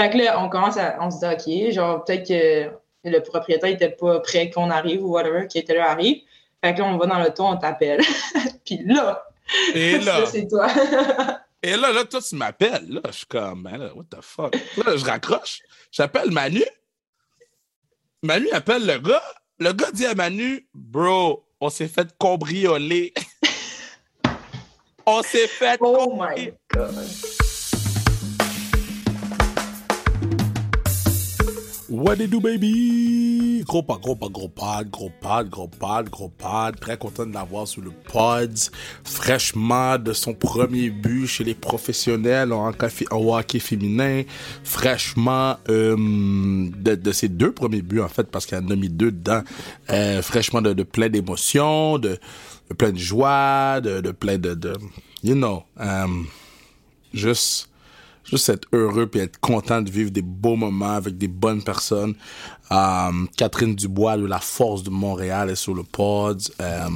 Fait que là, on commence à. On se dit, OK, genre, peut-être que le propriétaire n'était pas prêt qu'on arrive ou whatever, qui était là arrive. Fait que là, on va dans le ton, on t'appelle. Puis là, Et là, c'est toi. et là, là, toi, tu m'appelles. Là, je suis comme, man, là, what the fuck? Là, je raccroche. J'appelle Manu. Manu appelle le gars. Le gars dit à Manu, bro, on s'est fait cambrioler. on s'est fait oh my God. What it do, baby? Gros pas, gros pas, gros pad, gros pad, gros pad, gros pad. Très content de l'avoir sur le pods. Fraîchement de son premier but chez les professionnels en, hockey- féminin. Fraîchement euh, de, ses deux premiers buts, en fait, parce qu'il en a mis deux dedans. Euh, fraîchement de, plein d'émotions, de, plein de joie, de, plein de, de you know, euh, juste juste être heureux et être content de vivre des beaux moments avec des bonnes personnes. Euh, Catherine Dubois de La Force de Montréal est sur le pod. Euh,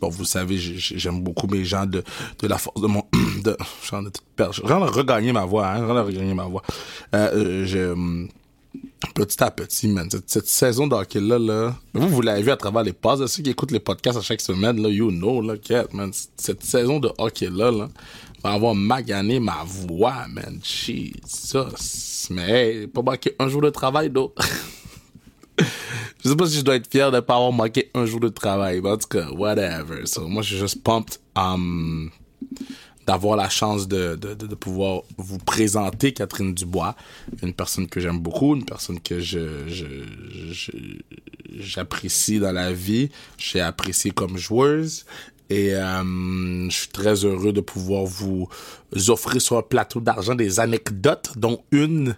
bon, vous savez, j'ai- j'ai- j'aime beaucoup mes gens de, de La Force de Mon... De, je suis en train de tout perdre. Je suis en train de regagner ma voix, hein. Je suis en train de regagner ma voix. Euh, euh, petit à petit, man. Cette, saison d'hockey-là, là, vous, vous l'avez vu à travers les passes. Ceux qui écoutent les podcasts à chaque semaine, là, you know, là, man. Cette saison de hockey-là, là, avoir magané ma voix, man. Jesus. Mais, hey, pas manqué un jour de travail, d'eau. je sais pas si je dois être fier de pas avoir manqué un jour de travail, en tout cas, whatever. So, moi, je suis juste pumped, um, d'avoir la chance de, de, de, de pouvoir vous présenter Catherine Dubois, une personne que j'aime beaucoup, une personne que je, je- j'apprécie dans la vie, j'ai apprécié comme joueuse. Et euh, je suis très heureux de pouvoir vous offrir sur un plateau d'argent des anecdotes, dont une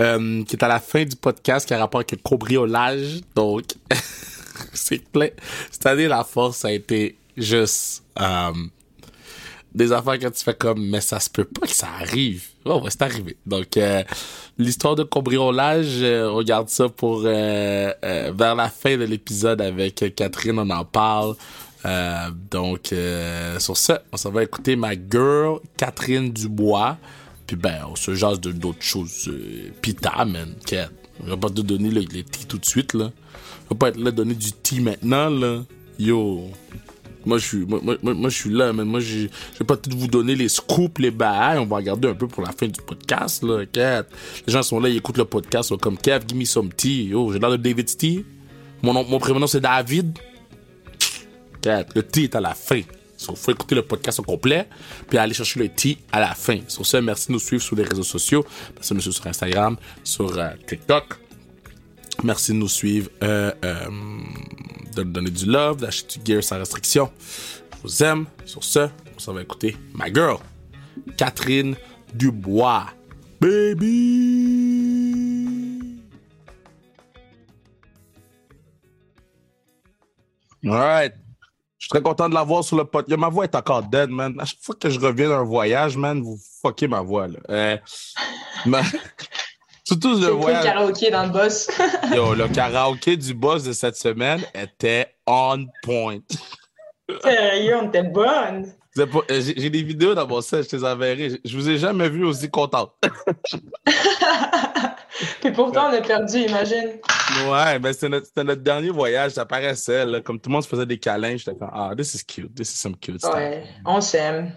euh, qui est à la fin du podcast qui a rapport avec le cambriolage. Donc, c'est plein. Cette année, la force a été juste euh, des affaires que tu fais comme, mais ça se peut pas que ça arrive. Oh, ouais, c'est arrivé. Donc, l'histoire de cambriolage, euh, on regarde ça pour vers la fin de l'épisode avec Catherine, on en parle. Euh, donc, euh, sur ça, on s'en va écouter ma girl, Catherine Dubois. Puis ben, on se jase d'autres choses. Euh, Pita, man, Kat. Je vais pas te donner le- les tea tout de suite, là. Je vais pas être là donner du tea maintenant, là. Yo. Moi, je suis, moi, je là, mais moi, je vais pas tout vous donner les scoops, les bails. On va regarder un peu pour la fin du podcast, là, Kat. Les gens sont là, ils écoutent le podcast, sont comme, Kev, give me some tea. Yo, j'ai l'air de David nom- mon prénom, c'est David. Le tea est à la fin. Il faut écouter le podcast au complet, puis aller chercher le tea à la fin. Sur ce, merci de nous suivre sur les réseaux sociaux. Merci suivre sur Instagram, sur euh, TikTok. Merci de nous suivre, euh, euh, de nous donner du love, d'acheter du gear sans restriction. Je vous aime. Sur ce, on s'en va écouter ma girl, Catherine Dubois. Baby! Alright. Je suis très content de la voir sur le podcast. Ma voix est encore dead, man. À chaque fois que je reviens d'un voyage, man, vous fuckez ma voix, là. Euh, mais- Surtout le pris le voyage. karaoké dans le boss. Yo, le karaoké du boss de cette semaine était on point. Sérieux, on était bonne. Euh, J'ai des vidéos dans mon set, je te les enverrai. Je- Je vous ai jamais vu aussi contente. Puis pourtant, on a perdu, imagine. Ouais, ben c'était notre, dernier voyage, ça paraissait, là, comme tout le monde se faisait des câlins, j'étais comme, ah, this is cute, this is some cute stuff. Ouais, on s'aime.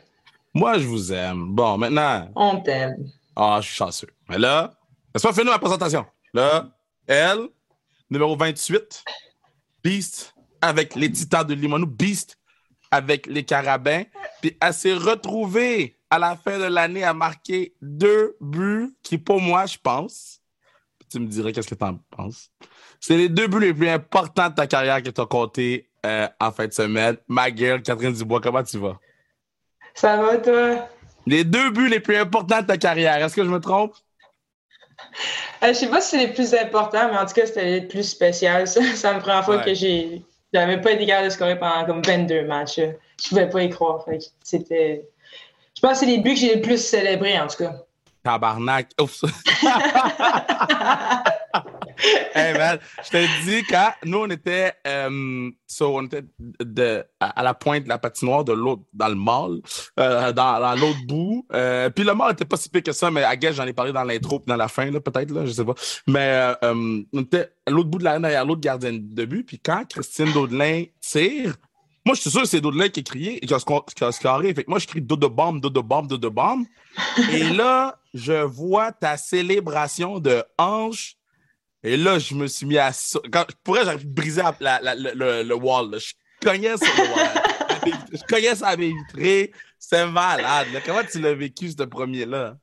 Moi, je vous aime. Bon, maintenant, On t'aime. ah, je suis chanceux. Mais là, laisse-moi finir ma présentation. Là, elle, numéro 28, Beast avec les Titans de Limonou, Beast avec les Carabins, puis elle s'est retrouvée à la fin de l'année à marquer deux buts qui, pour moi, je pense, tu me dirais qu'est-ce que tu en penses? C'est les deux buts les plus importants de ta carrière que tu as compté euh, en fin de semaine. Ma gueule, Catherine Dubois, comment tu vas? Ça va, toi? Les deux buts les plus importants de ta carrière, est-ce que je me trompe? Euh, je sais pas si c'est les plus importants, mais en tout cas, c'était les plus spéciales. Ça, c'est la première fois Ouais. que j'ai. J'avais pas été capable de scorer pendant comme 22 matchs. Je pouvais pas y croire. C'était. Je pense que c'est les buts que j'ai le plus célébrés, en tout cas. Tabarnak. Oups. hey man, je te dis, quand nous, on était, euh, so, on était de, à, la pointe de la patinoire de l'autre, dans le mall, euh, dans, dans l'autre bout. Euh, puis le mall n'était pas si pire que ça, mais à guess, j'en ai parlé dans l'intro puis dans la fin, là, peut-être, là, je sais pas. Mais on était à l'autre bout de la derrière l'autre gardien de but. Puis quand Christine Daudelin tire, moi, je suis sûr que c'est Daudelin qui a crié, qui a, qui a scoré. Fait que moi, je crie Dodo bombe, Dodo bombe, Dodo bombe. Et là, je vois ta célébration de hanche et là, je me suis mis à. Quand, je pourrais, j'aurais briser la, la, le, le, wall. Je cognais sur le wall. je cognais sur la vitrée. C'est malade. Comment tu l'as vécu, ce premier-là?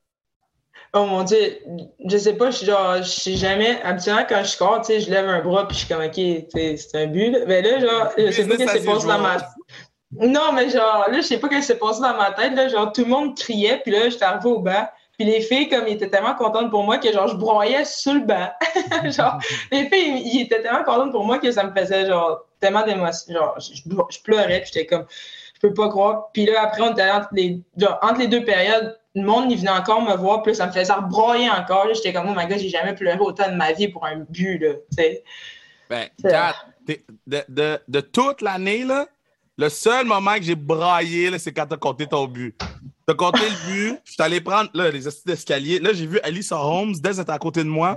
Oh mon Dieu, je sais pas, je genre, je sais jamais. Habituellement, quand je score, tu sais, je lève un bras puis je suis comme, OK, c'est un but. Mais là, genre, je sais pas ce qui s'est passé dans ma Non, mais genre, là, je sais pas ce qui s'est passé dans ma tête. Là, genre, tout le monde criait, puis là, j'étais arrivé au banc. Puis les filles, comme, ils étaient tellement contentes pour moi que, genre, je broyais sur le banc. genre, les filles, ils étaient tellement contentes pour moi que ça me faisait, genre, tellement d'émotion. Genre, je, pleurais, puis j'étais comme, je peux pas croire. Puis là, après, on était entre les, genre, entre les deux périodes, le monde, il venait encore me voir, puis ça me faisait broyer encore. J'étais comme, oh my god, j'ai jamais pleuré autant de ma vie pour un but, là, tu sais. Ben, de, de, de, toute l'année, là, le seul moment que j'ai braillé, c'est quand t'as compté ton but. T'as compté le but, je suis allé prendre là, les astuces d'escalier. Là, j'ai vu Alice Holmes, Dez était à côté de moi.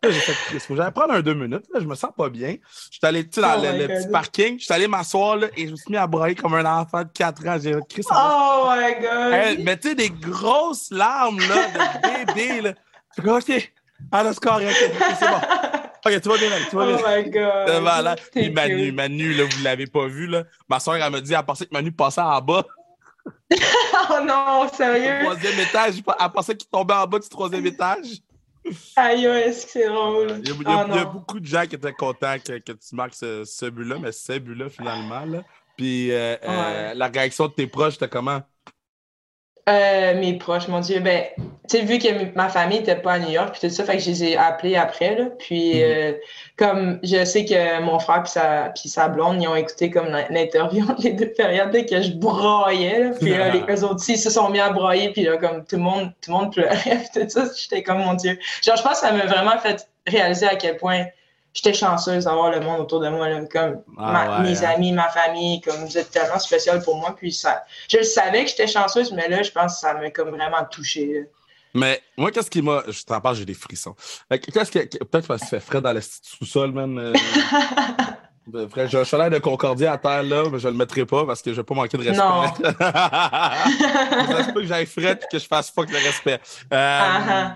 Là, j'ai fait, faut j'allais prendre un deux minutes. Là, je me sens pas bien. Je suis allé dans oh le, petit parking, je suis allé m'asseoir là, et je me suis mis à brailler comme un enfant de 4 ans. J'ai ça. Oh my god! mais tu sais, des grosses larmes là, de bébé. Là. Je suis OK. Ah, le score, OK, c'est bon. OK, tu vas bien, tu vas bien. Oh my God. Voilà. Puis Manu, Manu, là, vous l'avez pas vu, là. Ma soeur, elle m'a dit, elle pensait que Manu passait en bas. Oh non, sérieux? Troisième étage, elle pensait qu'il tombait en bas du troisième étage. Aïe, est-ce que c'est drôle? Il y, a, oh beaucoup de gens qui étaient contents que, que tu marques ce, ce but-là, mais ce but-là, finalement. Là. Puis euh, euh, la réaction de tes proches, c'était comment? Euh, mes proches, mon Dieu, ben, tu sais, vu que ma famille n'était pas à New York, puis tout ça, fait que je les ai appelés après, là. Puis, mhm. euh, comme je sais que mon frère puis sa, puis sa blonde, ils ont écouté comme l'interview entre les deux périodes dès que je broyais, là. Puis là, les, eux autres ils se sont mis à broyer, puis là, comme tout le monde, tout le monde pleurait, tout ça, j'étais comme, mon Dieu. Genre, je pense que ça m'a vraiment fait réaliser à quel point j'étais chanceuse d'avoir le monde autour de moi, comme ah mes hein. amis, ma famille, comme vous êtes tellement spécial pour moi. Puis ça, je savais que j'étais chanceuse, mais là, je pense que ça m'a comme vraiment touché. Mais moi, qu'est-ce qui m'a. Je t'en parle, j'ai des frissons. Qu'est-ce qui. Peut-être parce que fait frais dans le sous-sol, même. Euh... Frère, je, suis l'air de Concordia à terre là, mais je le mettrai pas parce que je vais pas manquer de respect. Non. ça se peut que j'aille frais et que je fasse pas que le respect. Euh...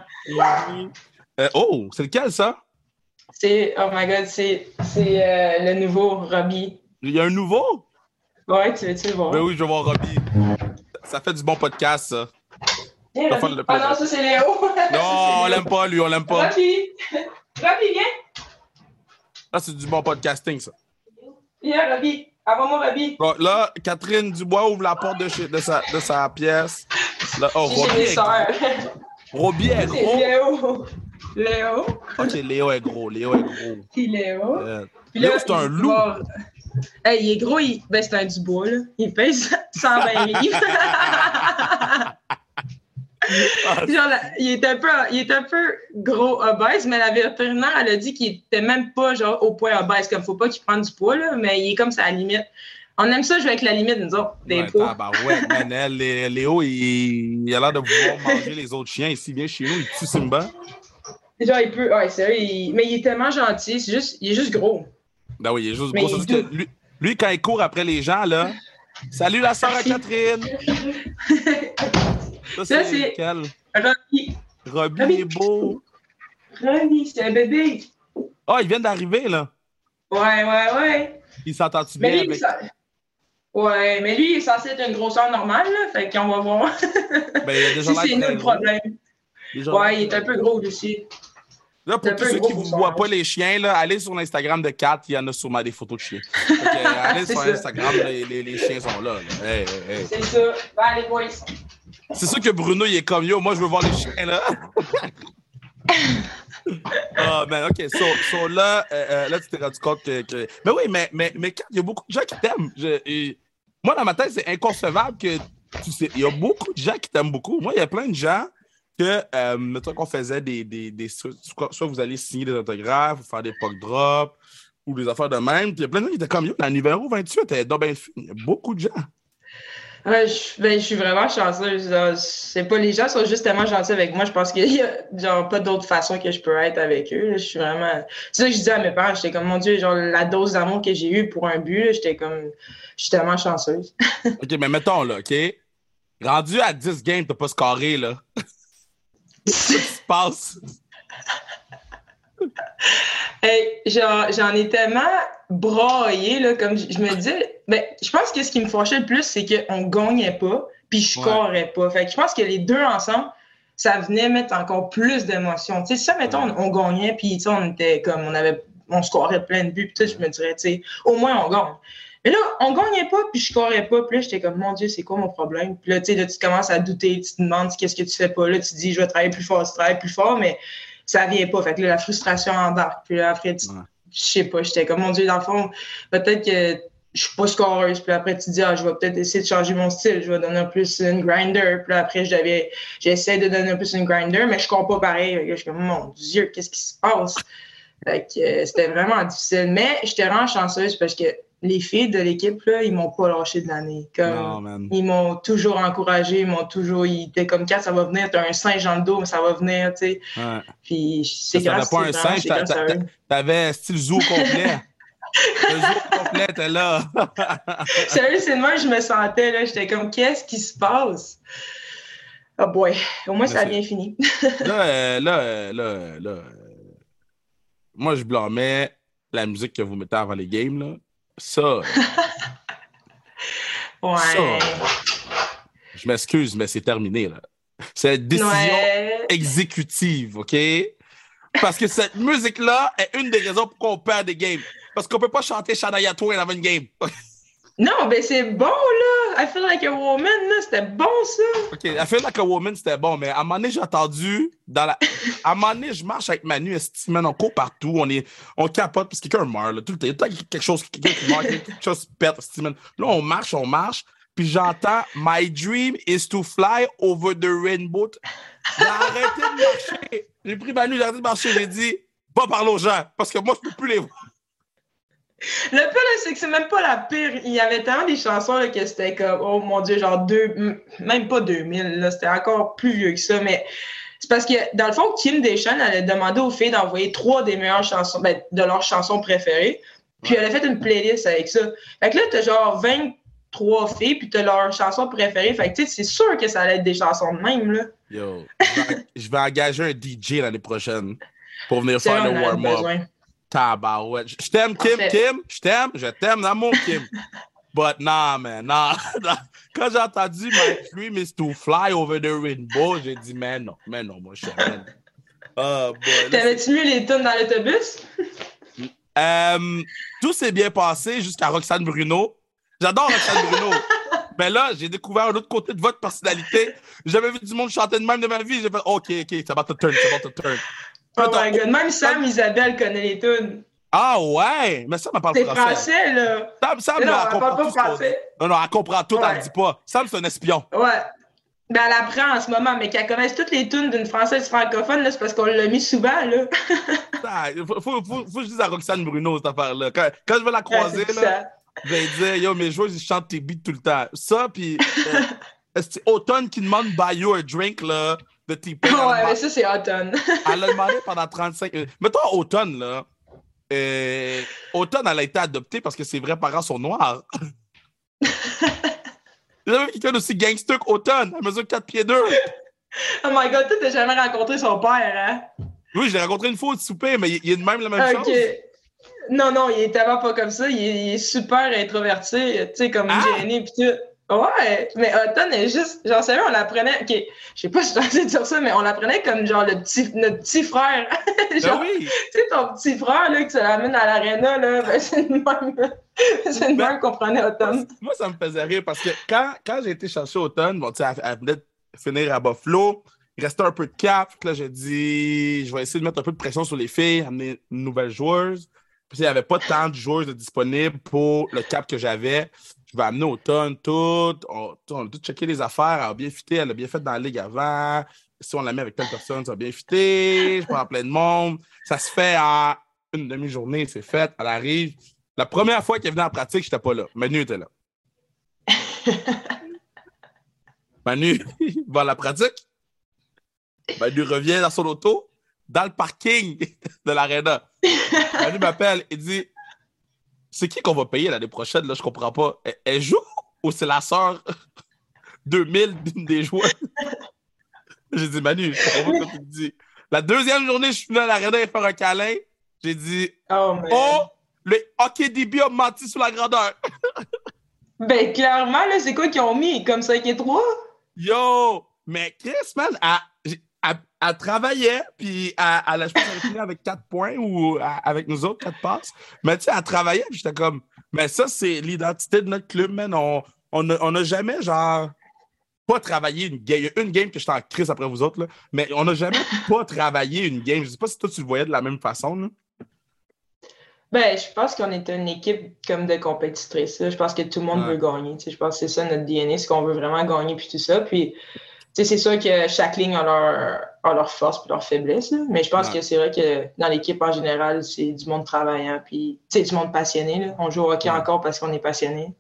Uh oh, c'est lequel ça? C'est, oh my god, c'est, c'est euh, le nouveau Robbie. Il y a un nouveau? Ouais, tu veux-tu le voir? Ben oui, je vais voir Robbie. Ça fait du bon podcast, ça. Hey, ah non, ça c'est Léo. non, on l'aime pas, lui, on l'aime pas. Robbie! Robbie, viens! Là, c'est du bon podcasting, ça. Viens, Robbie. Avant-moi, Robbie. Bon, là, Catherine Dubois ouvre la porte de, chez, de, sa, de sa pièce. Là, oh, Robbie Robbie est gros. Léo. Léo. Ok, Léo est gros. Léo est gros. Puis Léo. Léo, c'est un loup. Hey, il est gros, il... ben, c'est un Dubois, là. Il pèse 120 livres. Genre, il, est un peu, il est un peu gros obèse, mais la vétérinaire, elle a dit qu'il était même pas genre au point obèse, comme faut pas qu'il prenne du poids, là, mais il est comme ça à la limite. On aime ça jouer avec la limite, nous autres, des ouais, poids. Bah ouais, mais Léo, il, il a l'air de vouloir manger les autres chiens. Ici, vient chez nous, il tue Simba. Genre, il peut. Ouais, c'est il... Mais il est tellement gentil. C'est juste... Il est juste gros. Ben oui, il est juste gros. que lui, lui, quand il court après les gens, là. Salut la sœur à Catherine! Ça, c'est. Quel? Robbie. Robbie est beau. Robbie, c'est un bébé. Oh, il vient d'arriver, là. Ouais, ouais, ouais. Il s'entend-tu bien avec? Ça... Ouais, mais lui, il est censé être une grosseur normale, là. Fait qu'on va voir. ben, il a déjà si c'est nous le problème. Ouais, il est un peu gros aussi. Là, pour tous ceux qui ne voient pas les chiens, là, allez sur l'Instagram de Kat, il y en a sûrement des photos de chiens. Euh, allez sur Instagram, les, les, les, chiens sont là. C'est ça. Va les boys. C'est sûr que Bruno, il est comme yo. Moi, je veux voir les chiens, là. Ah, ben, OK. So, so là, euh, euh, là, tu t'es rendu compte que, Mais oui, mais, mais, mais il y a beaucoup de gens qui t'aiment. Moi, dans ma tête, c'est inconcevable que tu sais. Il y a beaucoup de gens qui t'aiment beaucoup. Moi, il y a plein de gens que, euh, mettons qu'on faisait des, des, des, soit, vous allez signer des autographes, ou faire des pop drops, ou des affaires de même. Puis il y a plein de gens qui étaient comme, yo, la numéro 28, elle est dans Il y a beaucoup de gens. je, ben, je suis vraiment chanceuse. C'est pas les gens sont justement gentils avec moi. Je pense qu'il y a genre pas d'autre façon que je peux être avec eux. Je suis vraiment. C'est ça que je disais à mes parents. J'étais comme mon Dieu, genre la dose d'amour que j'ai eue pour un but, j'étais comme. Je suis tellement chanceuse. OK, mais mettons là, OK? Rendu à 10 games, t'as pas scoré, là. Qu'est-ce qui se passe? Hey, j'en ai tellement braillé, là, comme je, me disais. Ben, je pense que ce qui me fâchait le plus, c'est qu'on gagnait pas, puis je scorais pas. Fait que je pense que les deux ensemble, ça venait mettre encore plus d'émotion. Tu sais, ça, mettons, on, gagnait, puis on était comme, on avait, on scorait plein de buts, puis je me dirais, tu sais, au moins on gagne. Mais là, on gagnait pas, puis je scorais pas. Puis là, j'étais comme, mon Dieu, c'est quoi mon problème? Puis là, tu sais, là, tu commences à douter, tu te demandes qu'est-ce que tu fais pas? Là, tu te dis, je vais travailler plus fort, tu travailles plus fort, mais ça vient pas. Fait que là, la frustration embarque. Puis là, après, tu, je sais pas, j'étais comme, mon Dieu, dans le fond, peut-être que je suis pas scoreuse. Puis après, tu dis, ah, je vais peut-être essayer de changer mon style. Je vais donner un plus une grinder. Puis après, j'essaie de donner un plus une grinder, mais je score pas pareil. Je suis comme, mon Dieu, qu'est-ce qui se passe? Fait que euh, c'était vraiment difficile. Mais j'étais vraiment chanceuse parce que les filles de l'équipe, là, ils m'ont pas lâché de l'année. ils m'ont toujours encouragé, ils m'ont toujours. Ils étaient comme, quand ça va venir, t'as un singe dans le dos, mais ça va venir, tu sais. Puis c'est grâce pas un singe, t'avais style zoo complet. le zoo complet était là. Sérieux, c'est moi je me sentais, là. J'étais comme, qu'est-ce qui se passe? Oh boy, au moins ça a bien fini. là, euh, là, euh, là, là, moi, je blâmais la musique que vous mettez avant les games, là. Ça. ouais. je m'excuse, mais c'est terminé, là. C'est une décision exécutive, OK? Parce que cette musique-là est une des raisons pour qu'on perd des games. Parce qu'on peut pas chanter Shania Twain avant une game. Non, mais c'est bon, là. I feel like a woman. C'était bon, ça. OK, I feel like a woman, c'était bon, mais à un moment donné, j'ai entendu, dans la... à un moment donné, je marche avec Manu, estimé, on court partout, on, est... on capote parce que quelqu'un meurt, là, tout le temps. Quelque chose, qui meurt, quelque chose pète, estimé. Là, on marche, on marche, puis j'entends My dream is to fly over the rainbow. J'ai arrêté de marcher. J'ai pris Manu, j'ai arrêté de marcher, j'ai dit, va parler aux gens, parce que moi, je peux plus les voir. Le pire, c'est que c'est même pas la pire. Il y avait tellement des chansons là, que c'était comme, oh mon Dieu, genre deux, même pas 2000, c'était encore plus vieux que ça. Mais c'est parce que, dans le fond, Kim Deschamps, elle a demandé aux filles d'envoyer trois des meilleures chansons, ben, de leurs chansons préférées. Puis elle a fait une playlist avec ça. Fait que là, t'as genre 23 filles, puis t'as leurs chansons préférées. Fait que, tu sais, c'est sûr que ça allait être des chansons de même, là. Yo, je vais, engager un DJ l'année prochaine pour venir faire le warm-up. Tabarouette. Je t'aime, Kim, Kim. Je t'aime. Je t'aime, d'amour, Kim. But nah, man, nah. Quand j'ai entendu My dream is to fly over the rainbow, j'ai dit, mais non, mais non, mon cher. Oh, T'avais-tu mis les tunes dans l'autobus? Euh, tout s'est bien passé jusqu'à Roxane Bruno. J'adore Roxane Bruno. Mais là, j'ai découvert un autre côté de votre personnalité. J'avais vu du monde chanter de même de ma vie. J'ai fait, OK, OK, ça va te turn, ça va te turn. Oh my god. Même Sam Isabelle connaît les tunes. Ah ouais? Mais ça, elle parle français. C'est français, là. Sam, Sam, non, elle, comprend pas français. Non, non, elle comprend tout, elle ne dit pas. Sam, c'est un espion. Ouais. Ben, elle apprend en ce moment, mais qu'elle connaisse toutes les tunes d'une française francophone, c'est parce qu'on l'a mis souvent, là. Faut, faut, faut, que je dise à Roxane Bruno, cette affaire-là. Quand, quand, je vais la croiser, là, je vais dire, yo, mes joueurs, ils chantent tes beats tout le temps. Ça, puis euh, Automne qui demande buy you a drink, là? De type. ouais, mais ça, c'est automne. elle l'a demandé pendant 35 minutes. Mettons automne, là. Euh, automne, elle a été adoptée parce que ses vrais parents sont noirs. J'avais quelqu'un aussi gangster qu'Automne? Elle mesure 4 pieds 2. Oh my god, tu t'as jamais rencontré son père, hein? Oui, je l'ai rencontré une fois au souper, mais il, est de même la même chose. Non, non, il est tellement pas comme ça. Il est, super introverti, tu sais, comme ah! gêné pis tout. Ouais, mais Automne est juste, genre, savais, on l'apprenait, ok, je sais pas si je suis dire ça, mais on l'apprenait comme genre le petit, notre petit frère. Ben genre, oui. Tu sais, ton petit frère, là, que tu l'amènes à l'aréna, là, ben, c'est une même, c'est une ben, même qu'on prenait Automne. Moi, ça me faisait rire parce que quand, quand j'ai été chercher Automne, bon, tu sais, elle, venait de finir à Buffalo, il restait un peu de cap, là, j'ai dit, je vais essayer de mettre un peu de pression sur les filles, amener une nouvelle joueuse. Puis il n'y avait pas tant de joueurs disponibles pour le cap que j'avais je vais amener Automne, tout. On, a tout checké les affaires. Elle a bien fité, elle a bien fait dans la ligue avant. si on la met avec telle personne, ça va bien fitter, je parle à plein de monde. Ça se fait en une demi-journée, c'est fait, elle arrive. La première fois qu'elle venait en pratique, j'étais pas là. Manu était là. Manu va à la pratique. Manu revient dans son auto, dans le parking de l'aréna. Manu m'appelle et dit C'est qui qu'on va payer l'année prochaine? Là, je comprends pas. Elle, joue ou c'est la sœur 2000 d'une des joueurs? J'ai dit Manu, je comprends pas ce que tu dis. La deuxième journée, je suis venu à l'aréna et faire un câlin. J'ai dit Oh, oh le hockey DB a menti sur la grandeur. ben, clairement, là, c'est quoi qu'ils ont mis? Comme 5 et 3? Yo! Mais Chris, man, elle, travaillait, puis elle, elle, je pense avec 4 points ou avec nous autres, 4 passes. Mais tu sais, elle travaillait, puis j'étais comme, mais ça, c'est l'identité de notre club, man. On n'a on jamais, genre, pas travaillé une game. Il y a une game que j'étais en crise après vous autres, là, mais on n'a jamais pas travaillé une game. Je sais pas si toi, tu le voyais de la même façon. Là. Ben, je pense qu'on est une équipe comme de compétitrices. Je pense que tout le monde veut gagner. Je pense que c'est ça notre DNA, c'est qu'on veut vraiment gagner puis tout ça. Puis, c'est sûr que chaque ligne a leur, a leur force et leur faiblesse. Mais je pense que c'est vrai que dans l'équipe en général, c'est du monde travaillant puis du monde passionné. Là. On joue au hockey encore parce qu'on est passionné.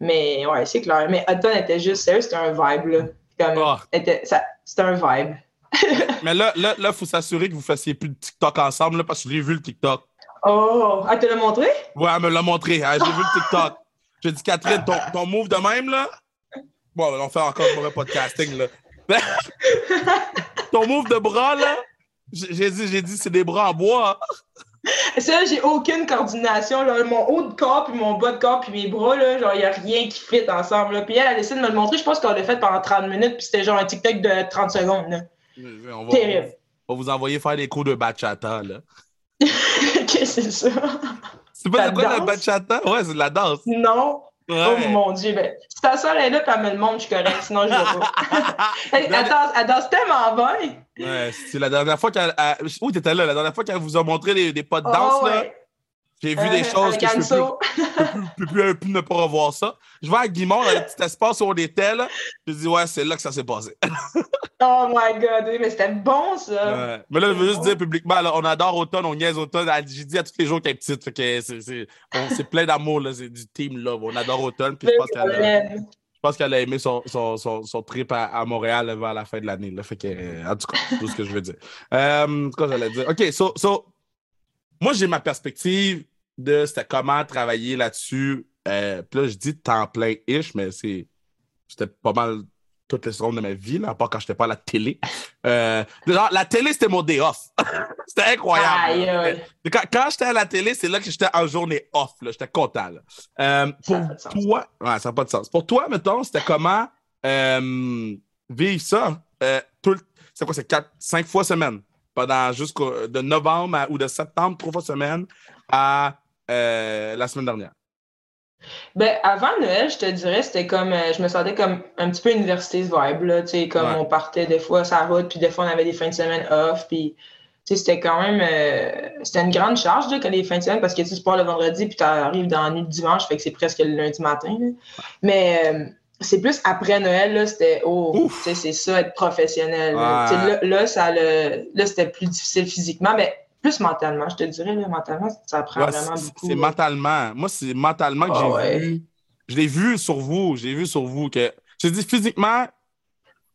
Mais ouais, c'est clair. Mais Hutton était juste sérieux, c'était un vibe. Là. Comme, ah. c'était un vibe. mais là, là, il faut s'assurer que vous fassiez plus de TikTok ensemble là, parce que j'ai vu le TikTok. Oh, elle te l'a montré? Ouais, elle me l'a montré. J'ai vu le TikTok. J'ai dit, Catherine, ton, ton move de même, là. Bon, on fait encore un mauvais podcasting, là. ton move de bras, là. J'ai dit, j'ai dit, c'est des bras en bois. Ça, j'ai aucune coordination. Là. Mon haut de corps, puis mon bas de corps, puis mes bras, là, genre, il n'y a rien qui fit ensemble. Là. Puis elle a décidé de me le montrer. Je pense qu'on l'a fait pendant 30 minutes, puis c'était genre un TikTok de 30 secondes. Là. On va, Terrible. On va vous envoyer faire des cours de bachata, là. Qu'est-ce que c'est ça? C'est pas de quoi la bachata? Ouais, c'est de la danse. Non. Oh mon Dieu, ben, si ta soeur est là et elle me le montre, je suis correct, sinon je ne vais pas. attends, elle danse tellement bien. Ouais, c'est la dernière fois qu'elle. Où t'étais là? La dernière fois qu'elle vous a montré des, des pas de danse, oh, là? J'ai vu des euh, choses que je ne peux, plus, plus, ne pas revoir ça. Je vais à Guimond, dans le petit espace où on était, là. Je dis, ouais, c'est là que ça s'est passé. oh my God, mais c'était bon, ça. Mais là, je veux juste dire publiquement, on adore Automne, on niaise Automne. J'ai dit à tous les jours qu'elle est petite. c'est plein d'amour, là. C'est du team love. On adore Automne. Puis je pense qu'elle a, je pense qu'elle a aimé son, son, son, trip à, Montréal vers la fin de l'année. Fait que, en tout cas, c'est tout ce que je veux dire. Euh, quoi j'allais dire? OK, so, so moi, j'ai ma perspective de c'était comment travailler là-dessus. Euh, puis là, je dis temps plein-ish, mais c'est c'était pas mal toutes les secondes de ma vie, là, à part quand j'étais pas à la télé. Euh, la télé, c'était mon day off. c'était incroyable. Quand, j'étais à la télé, c'est là que j'étais en journée off. J'étais content. Euh, pour toi, ouais, ça n'a pas de sens. Pour toi, mettons, c'était comment vivre ça? c'est quoi, c'est quatre, cinq fois semaine? Pendant jusqu'au de novembre ou de septembre, trois fois semaine à euh, la semaine dernière? Ben, avant Noël, je te dirais, c'était comme, euh, je me sentais comme un petit peu université vibe, là, tu sais, comme on partait des fois sur la route, puis des fois on avait des fins de semaine off, puis, tu sais, c'était quand même, euh, c'était une grande charge, là, quand les fins de semaine, parce que tu pars le vendredi, puis tu arrives dans la nuit du dimanche, fait que c'est presque le lundi matin, Mais, c'est plus après Noël, là, c'était, oh, tu sais, c'est ça, être professionnel. Là, là, ça, là, c'était plus difficile physiquement, mais plus mentalement, je te dirais, là, mentalement, ça prend vraiment beaucoup. C'est mentalement. Moi, c'est mentalement que j'ai ah vu. Je l'ai vu sur vous, j'ai vu sur vous que. Je te dis, physiquement,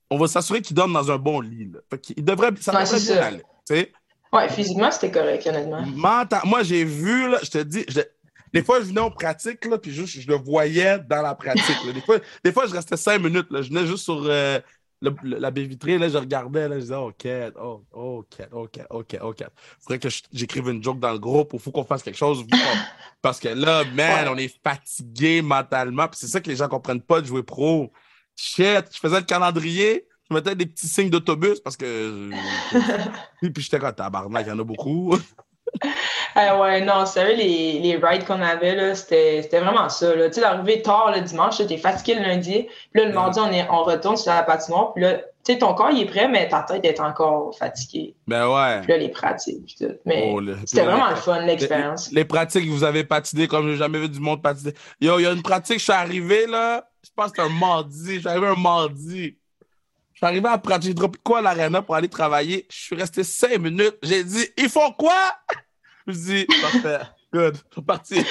on va s'assurer qu'il donne dans un bon lit. Là. il devrait, ça devrait bien aller. sais. Ouais, physiquement, c'était correct, honnêtement. Moi, j'ai vu, là, je te dis, des fois, je venais en pratique, là, puis juste, je le voyais dans la pratique. Des, fois, des fois, je restais cinq minutes. Là. Je venais juste sur, euh, la baie vitrée, là, je regardais, là, je disais, oh, Cat, oh, oh, Cat, oh, Cat, oh, Cat, oh, Cat. Faudrait que j'écrive une joke dans le groupe, il faut qu'on fasse quelque chose. Parce que là, man, on est fatigué mentalement, puis c'est ça que les gens comprennent pas de jouer pro. Shit, je faisais le calendrier, je mettais des petits signes d'autobus parce que. puis, puis j'étais comme, tabarnak, il y en a beaucoup. Ah ouais, non, sérieux, les, les rides qu'on avait, là, c'était, vraiment ça. Tu sais, d'arriver tard le dimanche, t'es fatigué le lundi, puis là, le mardi, on, est, on retourne sur la patinoire, puis là, tu sais, ton corps, il est prêt, mais ta tête est encore fatiguée. Ben ouais. Puis là, les pratiques, tout. Mais oh, c'était vraiment le fun, l'expérience. Les, pratiques, vous avez patiné comme j'ai jamais vu du monde patiner. Yo, il y a une pratique, je suis arrivé, là, je pense que c'était un mardi, je suis arrivé un mardi. Suis arrivé après, j'ai droppé quoi à l'arena pour aller travailler? Je suis resté cinq minutes. J'ai dit, ils font quoi? Je me suis dit, parfait, good, je suis parti.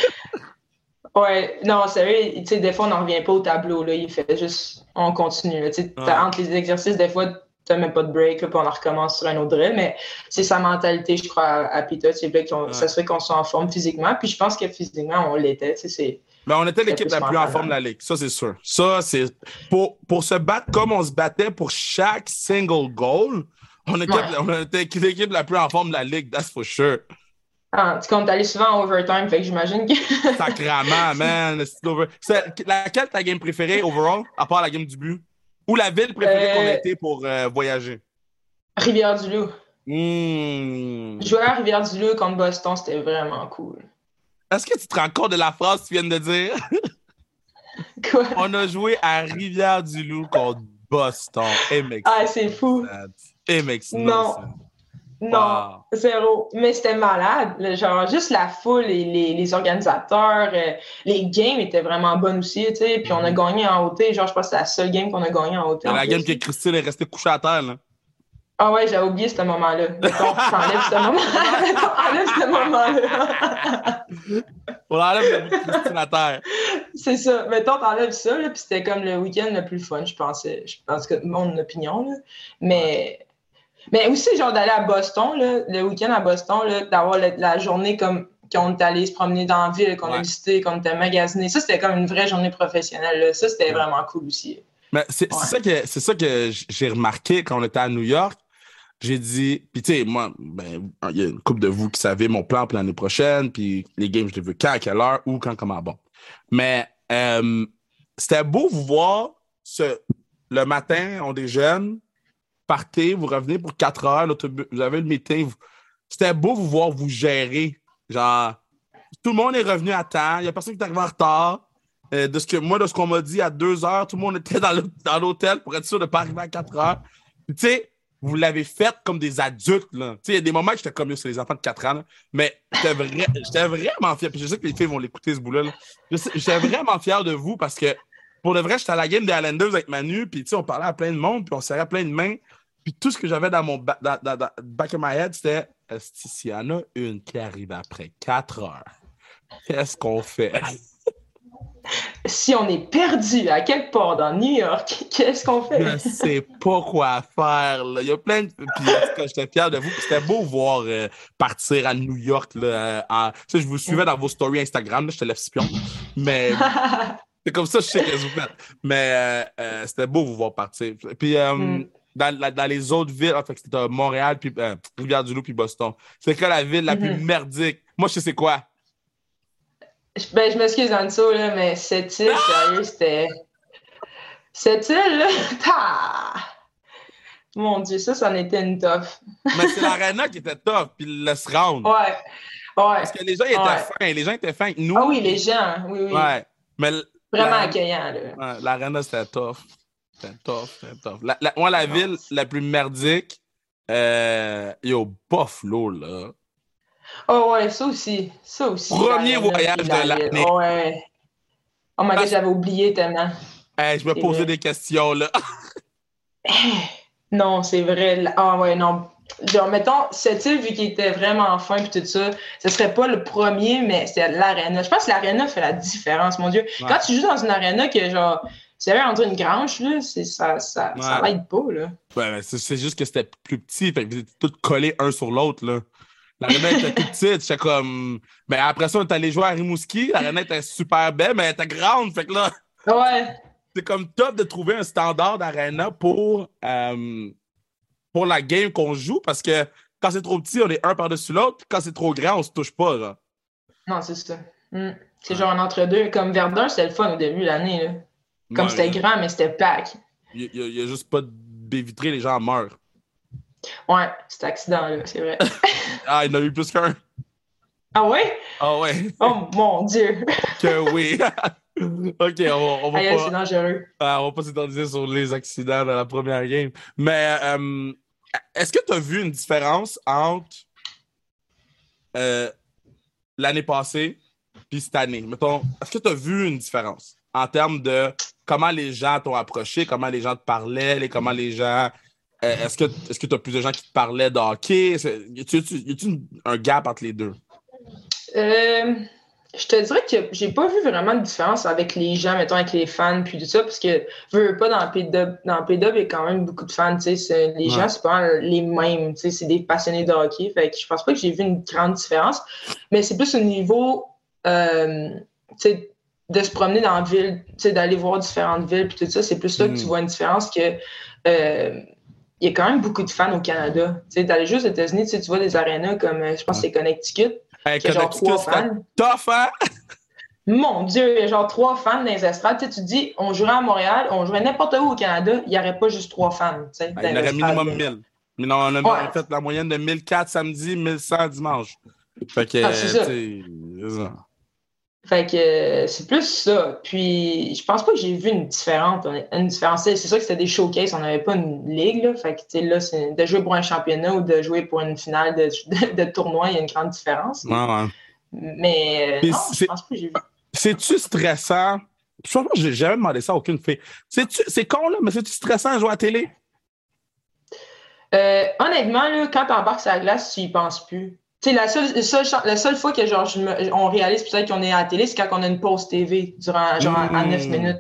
Ouais, non, sérieux, tu sais, des fois, on n'en revient pas au tableau, là. Il fait juste, on continue, Tu sais, entre les exercices, des fois, t'as même pas de break, puis on en recommence sur un autre drill, mais c'est sa mentalité, je crois, à, Peter, c'est qu'on ça serait qu'on soit en forme physiquement, puis je pense que physiquement, on l'était, tu sais, c'est... Mais on était l'équipe la plus en forme de la ligue, ça c'est sûr. Ça, c'est... Pour, pour se battre comme on se battait pour chaque single goal, on était, on était l'équipe la plus en forme de la ligue, that's for sure. Ah, tu comptes aller souvent en overtime, fait que j'imagine que. Sacrament, man. C'est laquelle ta game préférée overall, à part la game du but? Ou la ville préférée qu'on a euh, été pour euh, voyager? Rivière-du-Loup. Mmh. Jouer à Rivière-du-Loup contre Boston, c'était vraiment cool. Est-ce que tu te rends compte de la phrase que tu viens de dire? Quoi? On a joué à Rivière-du-Loup contre Boston. ah, c'est fou. Et non. Non, zéro. Mais c'était malade. Genre, juste la foule et les, organisateurs, euh, les games étaient vraiment bonnes aussi, tu sais. Puis on a mhm. gagné en hauteur. Genre, je pense que c'est la seule game qu'on a gagné en hauteur. La game que Christine est restée couchée à terre, là. Ah ouais, j'avais oublié ce moment-là. Mettons, t'enlèves ce moment-là. Mettons, ce moment-là. On enlève le terre. C'est ça. Mettons, t'enlèves ça, là, puis c'était comme le week-end le plus fun, je pensais. Je pense que mon opinion, là. Mais... Mais aussi, genre, d'aller à Boston, là, le week-end à Boston, d'avoir la, journée comme qu'on est allé se promener dans la ville, qu'on a visité, qu'on était magasiné. Ça, c'était comme une vraie journée professionnelle. Ça, c'était vraiment cool aussi. Mais c'est ça que, ça que j'ai remarqué quand on était à New York. J'ai dit, puis tu sais, moi, ben, il y a une couple de vous qui savez mon plan pour l'année prochaine, puis les games, je les veux quand, à quelle heure, où, quand, comment, bon. Mais euh, c'était beau vous voir ce, le matin, on déjeune, partez, vous revenez pour 4 heures, vous avez le meeting. C'était beau vous voir vous gérer. Genre, tout le monde est revenu à temps, il n'y a personne qui est arrivé en retard. Euh, de ce que, moi, de ce qu'on m'a dit à 2 heures, tout le monde était dans l'hôtel pour être sûr de ne pas arriver à 4 heures. Tu sais, vous l'avez fait comme des adultes. Il y a des moments que j'étais comme sur les enfants de 4 ans, mais j'étais vraiment fier. Puis je sais que les filles vont l'écouter ce bout-là. J'étais vraiment fier de vous parce que pour de vrai, j'étais à la game des Islanders avec Manu, puis on parlait à plein de monde, puis on serrait plein de mains. Puis tout ce que j'avais dans mon back of my head, c'était s'il y en a une qui arrive après 4 heures, qu'est-ce qu'on fait? Si on est perdu à quelque part dans New York, qu'est-ce qu'on fait? Je sais pas quoi faire. Là. Il y a plein de. Puis, j'étais fier de vous. C'était beau voir euh, partir à New York. Là, euh, je vous suivais dans vos stories Instagram. Je te lève pion. Mais c'est comme ça, je sais que vous faites. Mais euh, c'était beau vous voir partir. Puis, mm dans, les autres villes, en fait, c'était Montréal, puis euh, Rivière-du-Loup, puis Boston. C'est quoi la ville la plus mhm. merdique? Moi, je sais quoi. Ben, je m'excuse le saut, là, mais cette île, ah! sérieux, c'était. Cette île, là, Mon Dieu, ça, ça en était une tough. mais c'est l'arena qui était tough, puis le round. Ouais. Ouais. Parce que les gens étaient fins. Les gens étaient fins nous. Ah oui, les gens, oui, oui. Ouais. Mais Vraiment accueillant, là. Ouais, l'arena, c'était tough. C'est tough, c'est tough. La, moi, la ville la plus merdique, euh, yo, Buffalo, là. Oh ouais, ça aussi. Ça aussi. Premier voyage de l'année. Ouais. Oh my god, j'avais oublié tellement. je me posais des questions, là. non, c'est vrai. Ah ouais, non. Genre, mettons, cette île, vu qu'il était vraiment fin et tout ça, ce serait pas le premier, mais c'est l'aréna. Je pense que l'aréna fait la différence, mon Dieu. Quand tu joues dans une aréna que, genre, c'est vrai, entre une grange, là, ça, ça, ça l'aide pas, là. Ouais, c'est juste que c'était plus petit, fait que vous étiez tous collés un sur l'autre, là. L'arena était toute petite, j'étais comme. Mais après ça, on est allé jouer à Rimouski, l'arena était super belle, mais elle était grande, fait que là. Ouais. C'est comme top de trouver un standard d'arena pour, euh, pour la game qu'on joue, parce que quand c'est trop petit, on est un par-dessus l'autre, quand c'est trop grand, on se touche pas. Non, c'est ça. Hmm. C'est genre un entre-deux. Comme Verdun, c'était le fun au début de l'année. Comme c'était grand, mais c'était pack. Il n'y a, juste pas de vitrée, les gens meurent. Ouais, cet accident-là, c'est vrai. ah, il en a eu plus qu'un. Ah ouais? Ah ouais. oh mon Dieu. que oui. ok, on, va, pas. c'est dangereux. Ah, on va pas s'étendre sur les accidents dans la première game. Mais euh, est-ce que tu as vu une différence entre euh, l'année passée et cette année? Mettons, est-ce que tu as vu une différence? en termes de comment les gens t'ont approché, comment les gens te parlaient, comment les gens. Euh, est-ce que est-ce que tu as plus de gens qui te parlaient de hockey? Y a-t-il un gap entre les deux? Euh, je te dirais que j'ai pas vu vraiment de différence avec les gens, mettons, avec les fans, puis tout ça, parce que je veux pas dans le P-Dub, dans il y a quand même beaucoup de fans, tu sais, les gens, c'est pas les mêmes, tu sais, c'est des passionnés de hockey, fait que je pense pas que j'ai vu une grande différence, mais c'est plus au niveau, euh, tu sais, de se promener dans la ville, tu sais, d'aller voir différentes villes, puis tout ça, c'est plus là que tu mm. vois une différence que, euh, il y a quand même beaucoup de fans au Canada. Tu sais, d'aller juste aux États-Unis, tu, sais, tu vois des arénas comme, je pense que c'est Connecticut, Hey, genre trois fans. Tough, hein? Mon Dieu, il y a genre trois fans dans les estrades. Tu, sais, tu dis, on jouerait à Montréal, on jouerait n'importe où au Canada, il n'y aurait pas juste trois fans. Tu sais, il y aurait minimum 1000. Mais non, on a fait la moyenne de 1004 samedi, 1100 dimanche. Fait que, ah, c'est ça. Fait que euh, c'est plus ça. Puis je pense pas que j'ai vu une différence. Une différence. C'est sûr que c'était des showcases, on n'avait pas une ligue. Là. Fait que là, c'est de jouer pour un championnat ou de jouer pour une finale de, de, tournoi, il y a une grande différence. Mais euh, non, je pense pas que j'ai vu. C'est-tu stressant? Je pense que j'ai jamais demandé ça à aucune fille. C'est con, là, mais c'est-tu stressant à jouer à la télé? Euh, honnêtement, là, quand tu embarques sur la glace, tu y penses plus. Tu sais, la seule, la seule fois que genre, on réalise peut-être qu'on est à la télé, c'est quand on a une pause TV durant genre à 9 hmm. minutes.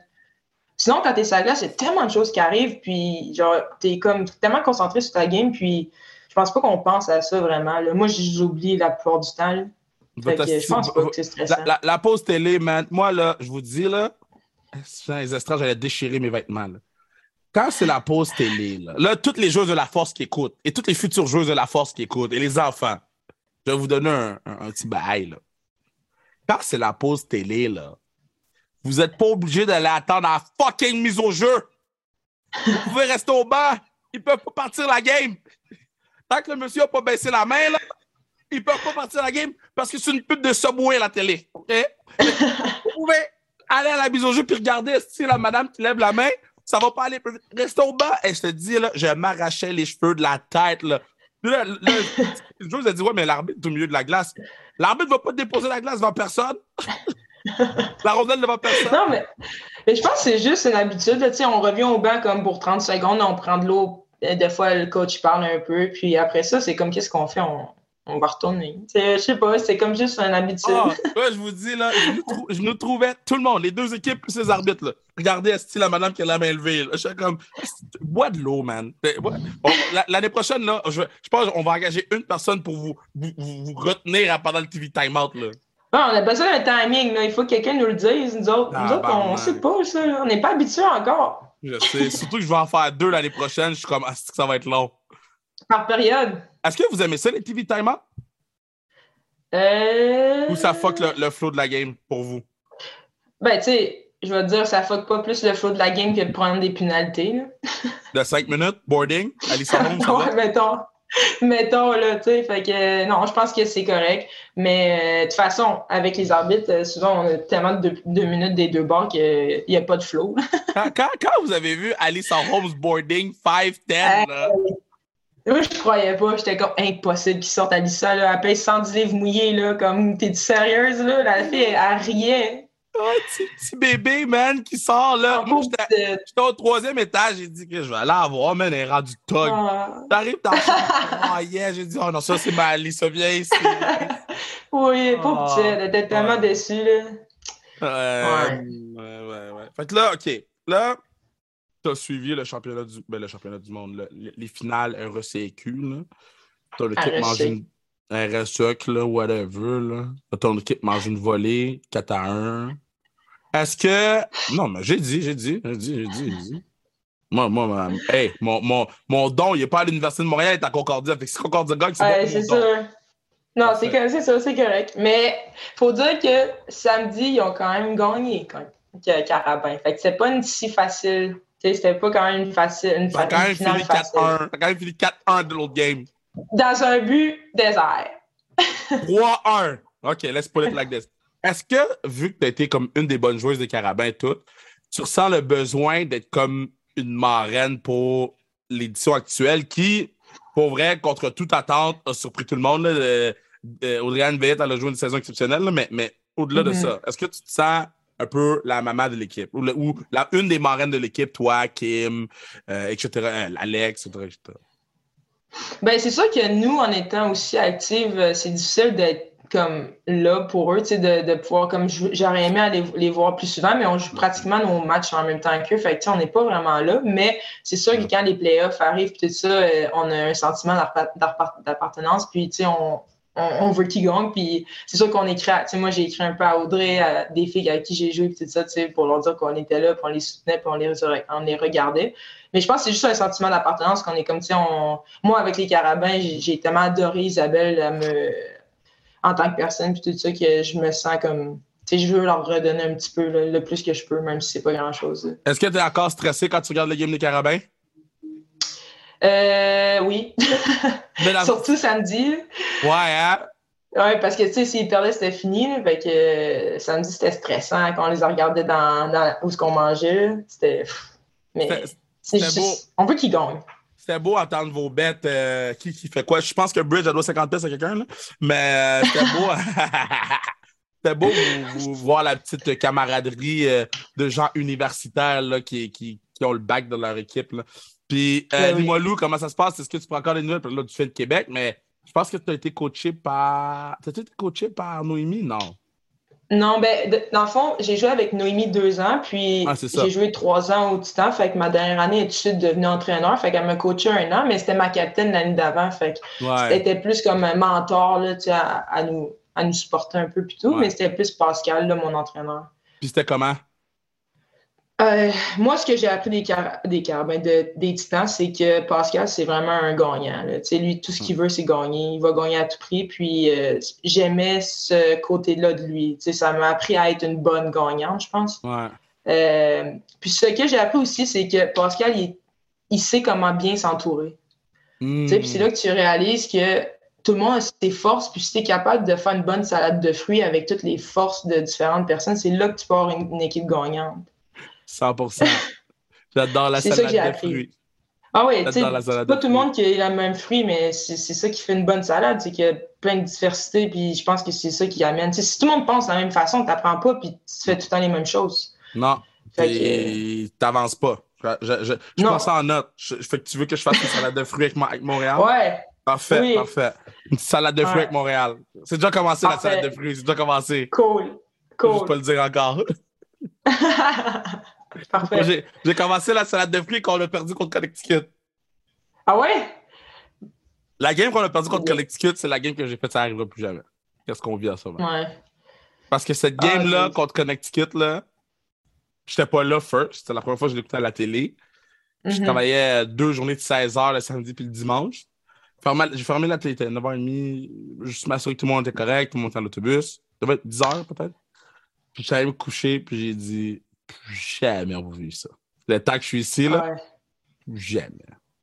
Sinon, quand t'es sur la glace, il y a tellement de choses qui arrivent, puis genre, t'es comme tellement concentré sur ta game, puis je pense pas qu'on pense à ça vraiment. Là. Moi, j'oublie la plupart du temps. je pense pas que c'est stressant. La, pause télé, man, moi, là, je vous dis, là, les estrades, j'allais déchirer mes vêtements. Quand c'est la pause télé, là, là, toutes les joueuses de la force qui écoutent, et toutes les futures joueuses de la force qui écoutent, et les enfants, je vais vous donner un, petit bail. Là. Quand c'est la pause télé, là, vous n'êtes pas obligé d'aller attendre la fucking mise au jeu. Vous pouvez rester au banc. Ils peuvent pas partir la game. Tant que le monsieur n'a pas baissé la main, là, ils peuvent pas partir la game parce que c'est une pute de Subway la télé. Vous pouvez aller à la mise au jeu puis regarder si la madame qui lève la main, ça va pas aller. Restez au banc. Et je te dis, là, je m'arrachais les cheveux de la tête. Là. Là, a dit Ouais, mais l'arbitre au milieu de la glace. L'arbitre ne va pas déposer la glace devant personne. la rondelle devant personne. Non, mais, mais je pense que c'est juste une habitude. on revient au banc comme pour 30 secondes, on prend de l'eau. Des fois, le coach parle un peu. Puis après ça, c'est comme qu'est-ce qu'on fait? On, on va retourner. Je sais pas, c'est comme juste une habitude. Ah, je vous dis, là, je nous, trouvais, tout le monde, les deux équipes plus les arbitres, là. Regardez, est la madame qui a la main levée, là? Je suis comme, bois de l'eau, man. L'année prochaine, là, je, je pense qu'on va engager une personne pour vous, vous, vous retenir pendant le TV timeout, là. on a besoin d'un timing, là. Il faut que quelqu'un nous le dise. Nous autres, nous autres on ne sait pas ça. On n'est pas habitués encore. Je sais. Surtout que je vais en faire deux l'année prochaine. Je suis comme, ah, ça va être long. Par période. Est-ce que vous aimez ça, les TV timeout? Euh... Ou ça fuck le, flow de la game pour vous? Ben, tu sais, je vais te dire, ça fuck pas plus le flow de la game que de prendre des pénalités. De 5 minutes, boarding, Alice Holmes, ça va? mettons. Mettons, là, tu sais, fait que non, je pense que c'est correct. Mais euh, de toute façon, avec les arbitres, euh, souvent, on a tellement de deux, minutes des deux bords qu'il n'y a pas de flow. quand, quand, vous avez vu Alice Holmes boarding 5-10, là? Moi, je croyais pas. J'étais comme impossible qu'ils sortent Alissa. Là. Elle paye 110 livres mouillés. Là, comme, t'es sérieuse? Là? La fille, elle, elle riait. Oh, petit, bébé, man, qui sort là. Oh, j'étais au troisième étage, j'ai dit que je vais aller la voir, man, elle est rendue tog. Ah. T'arrives dans Oh yeah, j'ai dit, oh non, ça c'est ma Alissa, viens ici. oui, pauvre oh, petite, elle était tellement déçue, là. Ouais, ouais, ouais, ouais. Fait que là, OK. Là, tu as suivi le championnat du, ben, le championnat du monde, les finales RECQ. Tu as l'équipe mange une RSEC, là, whatever. Là. Ton équipe mange une volée 4 à 1. Est-ce que. Non, mais j'ai dit, j'ai dit, j'ai dit, j'ai dit, j'ai dit. Moi, moi, hey, mon, mon, mon don, il n'est pas à l'Université de Montréal, il est à Concordia. Fait que c'est Concordia gagne, c'est ouais, c'est sûr. Non, c'est ça, c'est correct. Mais faut dire que samedi, ils ont quand même gagné, quand Carabin. Fait que c'est pas une si facile c'était pas quand même facile. Une, T'as quand, même fini 4-1. T'as quand même fini 4-1 de l'autre game. Dans un but désert. 3-1. OK, let's put it like this. Est-ce que, vu que tu as été comme une des bonnes joueuses de Carabin et tout, tu ressens le besoin d'être comme une marraine pour l'édition actuelle qui, pour vrai, contre toute attente, a surpris tout le monde. Là, Audriane Veillette, elle a joué une saison exceptionnelle, mais, mais au-delà de mm-hmm. ça, est-ce que tu te sens un peu la maman de l'équipe, ou, la, une des marraines de l'équipe, toi, Kim, euh, etc., euh, Alex, etc., Ben, c'est sûr que nous, en étant aussi actifs, euh, c'est difficile d'être comme là pour eux, tu sais, de, de, pouvoir, comme j'aurais aimé aller les voir plus souvent, mais on joue pratiquement nos matchs en même temps qu'eux, fait que, on n'est pas vraiment là, mais c'est sûr que quand les playoffs arrivent, tout ça, on a un sentiment d'appartenance, puis, tu sais, on, on, veut qu'ils gagnent. Puis c'est sûr qu'on écrit, moi j'ai écrit un peu à Audrey, à des filles avec qui j'ai joué, puis tout ça, pour leur dire qu'on était là, puis on les soutenait, puis on les, on regardait. Mais je pense que c'est juste un sentiment d'appartenance qu'on est comme, tu sais, moi avec les Carabins, j'ai tellement adoré Isabelle en tant que personne, puis tout ça, que je me sens comme. Je veux leur redonner un petit peu le plus que je peux, même si c'est pas grand-chose. Est-ce que tu es encore stressé quand tu regardes le game des Carabins? Euh, oui. Surtout samedi. Ouais, hein? Ouais, parce que, tu sais, s'ils perdaient, c'était fini. fait que euh, samedi, c'était stressant quand on les regardait dans, dans où ce qu'on mangeait. C'était. Mais c'est juste. On veut qu'ils gagnent. C'était beau entendre vos bêtes. Euh, qui, qui fait quoi? Je pense que Bridge, elle doit 50 pièces à quelqu'un, là. Mais euh, c'était beau. c'était beau vous, voir la petite camaraderie de gens universitaires là, qui, qui, qui, ont le bac de leur équipe. Là. Puis, euh, ben dis-moi, Lou, comment ça se passe? Est-ce que tu prends encore des nouvelles? Là, tu fais de Québec, mais je pense que tu as été coaché par. Tu as été coaché par Noémie? Non. Non, ben, dans le fond, j'ai joué avec Noémie deux ans, puis ah, j'ai joué trois ans au Titan. Fait que ma dernière année, elle est devenue entraîneur. Fait qu'elle m'a coaché un an, mais c'était ma capitaine l'année d'avant. Fait que c'était plus comme un mentor là, à, à, nous, à nous supporter un peu plus tout, mais c'était plus Pascal, là, mon entraîneur. Puis c'était comment? Euh, moi, ce que j'ai appris des, car des, ben, des titans, c'est que Pascal, c'est vraiment un gagnant. Lui, tout ce qu'il veut, c'est gagner. Il va gagner à tout prix. Puis euh, j'aimais ce côté-là de lui. ça m'a appris à être une bonne gagnante, je pense. Euh, puis ce que j'ai appris aussi, c'est que Pascal, il, sait comment bien s'entourer. Puis c'est là que tu réalises que tout le monde a ses forces, puis si tu es capable de faire une bonne salade de fruits avec toutes les forces de différentes personnes, c'est là que tu peux avoir une équipe gagnante. 100%. J'adore la salade de fruits. Ah oui, tu sais, pas tout le monde qui a le même fruit, mais c'est ça qui fait une bonne salade, c'est qu'il y a plein de diversité, puis je pense que c'est ça qui amène. si tout le monde pense de la même façon, tu n'apprends pas, puis tu fais tout le temps les mêmes choses. Non, tu n'avances pas. Je, je, je prends ça en note. Je, que tu veux que je fasse une salade de fruits avec, Montréal? Ouais. Parfait, parfait. Une salade de fruits avec Montréal. C'est déjà commencé la salade de fruits, c'est déjà commencé. Cool, cool. Je peux pas le dire encore. Parfait. J'ai commencé la salade de fruits quand on a perdu contre Connecticut. Ah ouais? La game qu'on a perdu contre Connecticut, c'est la game que j'ai faite, ça n'arrivera plus jamais. Qu'est-ce qu'on vit à ce moment? Ouais. Parce que cette ah, game-là contre Connecticut, là, j'étais pas là first. C'était la première fois que je l'écoutais à la télé. Je mm-hmm. travaillais deux journées de 16 h le samedi puis le dimanche. J'ai fermé la télé, il était 9h30. Juste m'assurer que tout le monde était correct, tout le monde était à l'autobus. Ça devait être 10 h peut-être. Puis j'allais me coucher, puis j'ai dit jamais revu ça. Le temps que je suis ici, là, jamais.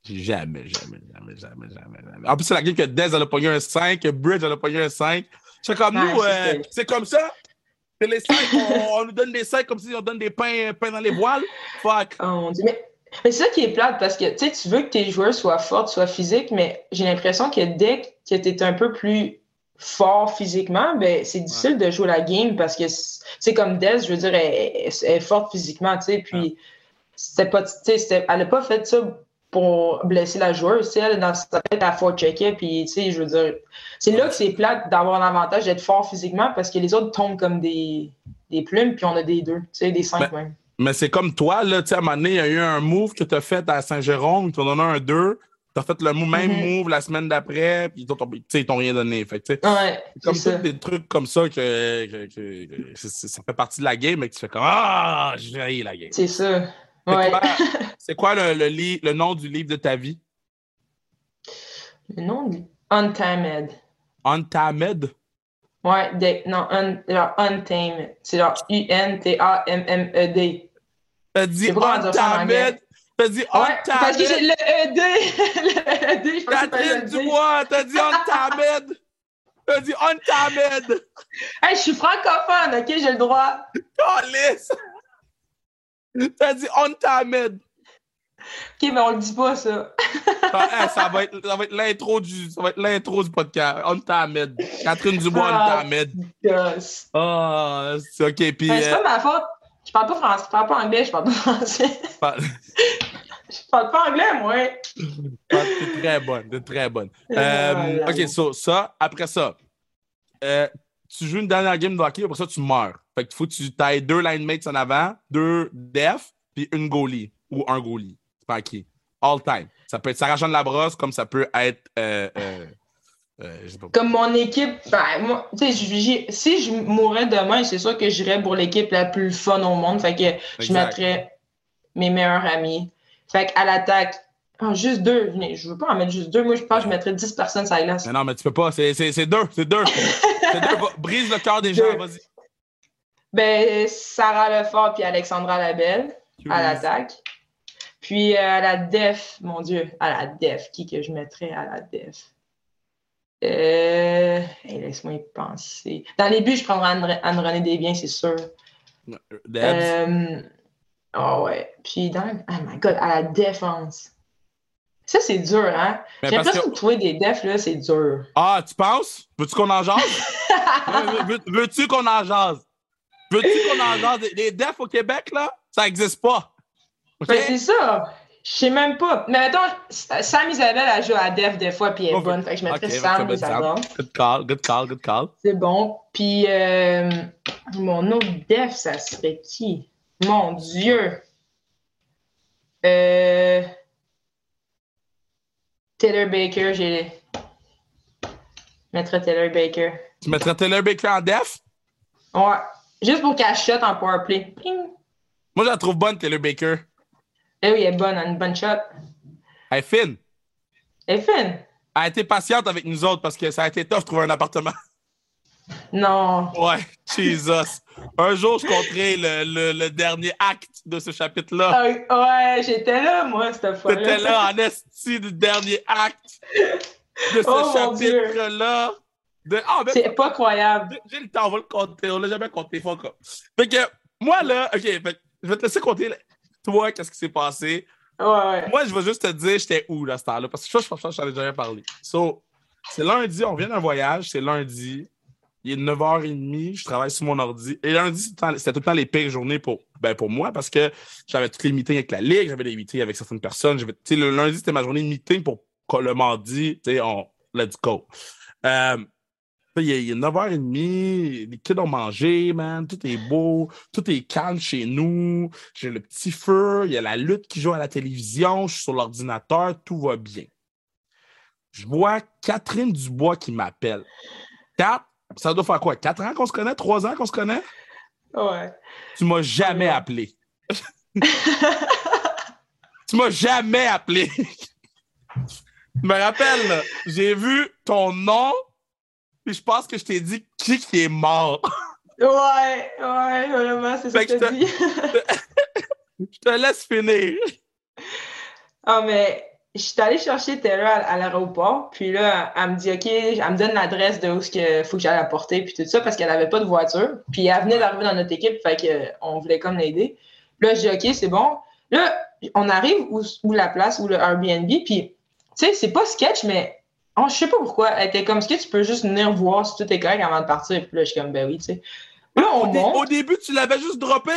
Jamais, jamais, jamais, jamais, jamais, En plus, c'est la game que Dez, elle a pogné un 5, que Bridge, elle a pogné un 5. C'est comme nous, euh, c'est comme ça. C'est les 5, on, nous donne des 5 comme si on donne des pains, pains dans les voiles. Fuck. Oh. Mais, mais c'est ça qui est plate parce que tu veux que tes joueurs soient forts, soient physiques, mais j'ai l'impression que dès que tu es un peu plus fort physiquement, ben, c'est difficile de jouer la game parce que c'est comme Des, je veux dire, elle, est forte physiquement, tu sais, puis c'était pas, elle n'a pas fait ça pour blesser la joueuse, tu sais, elle, dans sa tête, elle faut checker, puis, tu sais, je veux dire, c'est là que c'est plate d'avoir l'avantage d'être fort physiquement parce que les autres tombent comme des, des plumes, puis on a des deux, tu sais, des cinq même. Mais c'est comme toi, là, tu sais, à un moment donné, il y a eu un move que tu as fait à Saint-Jérôme, tu as donné un 2, T'as fait le même mm-hmm. move la semaine d'après, puis ils t'ont rien donné. Fait, ouais, comme ça. des trucs comme ça que, ça fait partie de la game, et que tu fais comme Ah, j'ai la game. C'est ça. Ouais. C'est quoi, le, le, le, nom du livre de ta vie? Le nom du. Untamed. Untamed? Ouais, non, un, genre Untamed. C'est genre U-N-T-A-M-M-E-D. T'as dit Untamed? T'as dit on ouais, Parce que j'ai le ED. le ED, je Catherine Dubois, t'as dit on t'amène. T'as dit on t'amène. Hey, je suis francophone, ok, j'ai le droit. Calice. T'as dit on t'amène. OK, mais on le dit pas, ça. ça, ça va être, ça va être l'intro du, ça va être l'intro du podcast. On t'amène. Catherine Dubois, on t'amène. Ah, c'est OK. Puis. Ben, c'est pas ma faute. Je parle pas français, je parle pas anglais, je parle pas français. je parle pas anglais, moi. T'es très bonne, t'es très bonne. Euh, OK, so, ça, après ça, euh, tu joues une dernière game de hockey, après ça, tu meurs. Fait qu'il faut que tu ailles deux line mates en avant, deux def, puis une goalie ou un goalie. C'est pas qui. All time. Ça peut être Sarah Jeanne Labrosse comme ça peut être. Euh, euh, euh, comme mon équipe, ben, moi, si je mourrais demain, c'est sûr que j'irais pour l'équipe la plus fun au monde. Fait que je mettrais mes meilleurs amis. Fait qu'à l'attaque, oh, juste deux. Je veux pas en mettre juste deux. Moi, je pense que je mettrais 10 personnes sur la glace. Mais non, mais tu peux pas. C'est deux. C'est deux. c'est deux. Brise le cœur des gens. Vas-y. Ben, Sarah Lefort puis Alexandra Labelle à l'attaque. Puis à la def, mon Dieu, à la def, qui que je mettrais à la def? Euh, Laisse-moi y penser. Dans les buts, je prendrais Anne-Renée Desbiens, c'est sûr. Euh, oh ouais. Puis dans. Oh my god, à la défense. Ça, c'est dur, hein? J'ai l'impression que... de trouver des defs, là, c'est dur. Ah, tu penses? Veux-tu qu'on en jase? Veux-tu qu'on en jase? Veux-tu qu'on en jase? Les defs au Québec, là, ça n'existe pas. Ben, c'est ça. Je sais même pas. Mais attends, Sam Isabelle, elle joue à Def des fois, puis elle est bonne. Fait que je mettrais Sam Isabelle. Good call, good call, good call. C'est bon. Puis euh, mon autre Def, ça serait qui? Mon Dieu. Euh... Taylor Baker, j'ai. Je mettrais Taylor Baker. Tu mettrais Taylor Baker en Def? Ouais. Juste pour qu'elle shot en powerplay. Moi, je la trouve bonne, Taylor Baker. Eh oui, elle est bonne, elle a une bonne shot. Elle est fine. Elle est fine. Elle a été patiente avec nous autres parce que ça a été tough de trouver un appartement. Non. Ouais, Jesus. Un jour, je compterai le, le, dernier acte de ce chapitre-là. Ah, ouais, j'étais là, moi, cette fois-là. T'étais là en esti du dernier acte de ce oh, chapitre-là. Ah, ben, c'est pas croyable. J'ai le temps, on va le compter. On l'a jamais compté. Fait que, moi, là, OK, je vais te laisser compter toi, qu'est-ce qui s'est passé? Ouais, Moi, je vais juste te dire, j'étais où à ce temps-là? Parce que je pense que j'en ai déjà parlé. So, c'est lundi, on vient d'un voyage, c'est lundi. Il est 9h30, je travaille sur mon ordi. Et lundi, c'était tout le temps les pires journées pour, ben, pour moi parce que j'avais toutes les meetings avec la Ligue, j'avais des meetings avec certaines personnes. Le lundi, c'était ma journée de meeting pour le mardi, on let's go. Euh, il est, 9h30, les kids ont mangé, man, tout est beau, tout est calme chez nous, j'ai le petit feu, il y a la lutte qui joue à la télévision, je suis sur l'ordinateur, tout va bien. Je vois Catherine Dubois qui m'appelle. Quatre, ça doit faire quoi? Quatre ans qu'on se connaît? Trois ans qu'on se connaît? Ouais. Tu m'as jamais appelé. tu m'as jamais appelé. Je me rappelle, j'ai vu ton nom puis je pense que je t'ai dit qui qui est mort. Ouais, ouais, vraiment, c'est ça que je dit. je te laisse finir. Ah, mais je suis allée chercher Taylor à, l'aéroport, puis là, elle me dit, OK, elle me donne l'adresse de où il faut que j'aille la porter, puis tout ça, parce qu'elle n'avait pas de voiture. Puis elle venait d'arriver dans notre équipe, fait qu'on voulait comme l'aider. Là, je dis, OK, c'est bon. Là, on arrive où, où la place, où le Airbnb, puis, tu sais, c'est pas sketch, mais Oh, je sais pas pourquoi. Elle était comme, est-ce que tu peux juste venir voir si tout est correct avant de partir? Puis là, je suis comme, ben oui, tu sais. Là, on au, au début, tu l'avais juste droppé?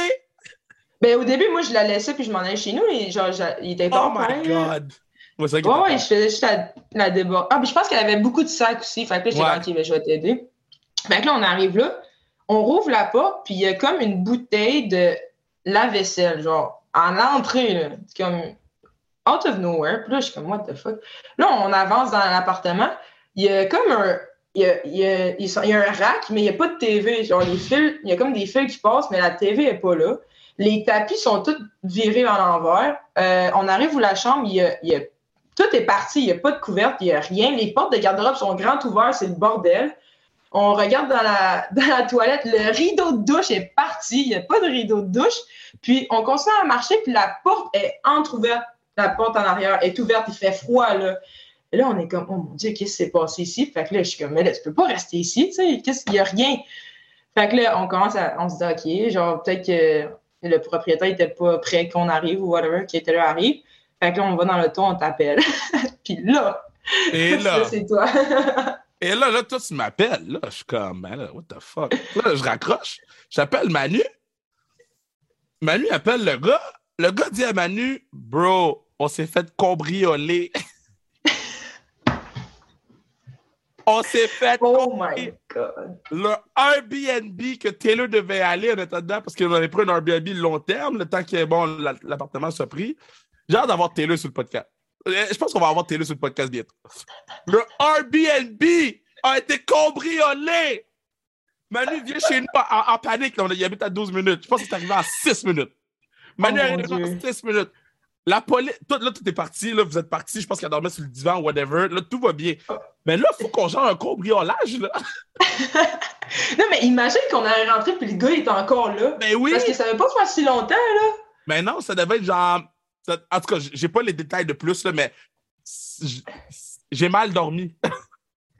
Ben, au début, moi, je la laissais puis je m'en allais chez nous. Et genre, il était pas Oh my God! Ouais, ouais, ouais je faisais juste la, la débat. Ah, puis je pense qu'elle avait beaucoup de sacs aussi. Fait que là, j'étais ouais. OK, je vais t'aider. Fait que là, on arrive là. On rouvre la porte, puis il y a comme une bouteille de lave-vaisselle, genre, en entrée, là. Comme out of nowhere. Puis là, je suis comme, what the fuck? Là, on avance dans l'appartement. Il y a comme un. Il y a, y a, y a un rack, mais il n'y a pas de TV. Genre, les fils, il y a comme des fils qui passent, mais la TV n'est pas là. Les tapis sont tous virés en l'envers. Euh, on arrive où la chambre, y a, y a, tout est parti. Il n'y a pas de couverte, il n'y a rien. Les portes de garde-robe sont grandes ouvertes, c'est le bordel. On regarde dans la, dans la toilette, le rideau de douche est parti. Il n'y a pas de rideau de douche. Puis on continue à marcher, puis la porte est entrouverte la porte en arrière est ouverte, il fait froid, là. Et là, on est comme, oh mon Dieu, qu'est-ce qui s'est passé ici? Fait que là, je suis comme, mais là, tu peux pas rester ici, tu sais, qu'est-ce qu'il y a rien. Fait que là, on commence à, on se dit, OK, genre, peut-être que le propriétaire était pas prêt qu'on arrive ou whatever, qui était là arrive. Fait que là, on va dans le ton, on t'appelle. puis là, Et là, c'est toi. et là, là, toi, tu m'appelles. Là, je suis comme, man, là, what the fuck? Là, je raccroche. J'appelle Manu. Manu appelle le gars. Le gars dit à Manu, bro, on s'est fait cambrioler. on s'est fait oh my God. le Airbnb que Taylor devait aller en attendant, parce qu'on avait pris un Airbnb long terme, le temps que bon, la- l'appartement soit pris. J'ai hâte d'avoir Taylor sur le podcast. Euh, Je pense qu'on va avoir Taylor sur le podcast bientôt. Le Airbnb a été cambriolé. Manu vient chez nous en, en panique. Là, on a- il habite à 12 minutes. Je pense que c'est arrivé en 6 minutes. Manu Oh, est mon arrivé en Dieu. 6 minutes. La police, tout, là, tout est parti. Là, vous êtes parti. Je pense qu'il a dormi sur le divan, whatever. Là, tout va bien. Mais là, il faut qu'on gère un cambriolage. Là. Non, mais imagine qu'on allait rentrer puis le gars il est encore là. Ben oui. Parce que ça veut pas faire si longtemps, là. Mais non, ça devait être genre. En tout cas, j'ai pas les détails de plus, là, mais j'ai mal dormi.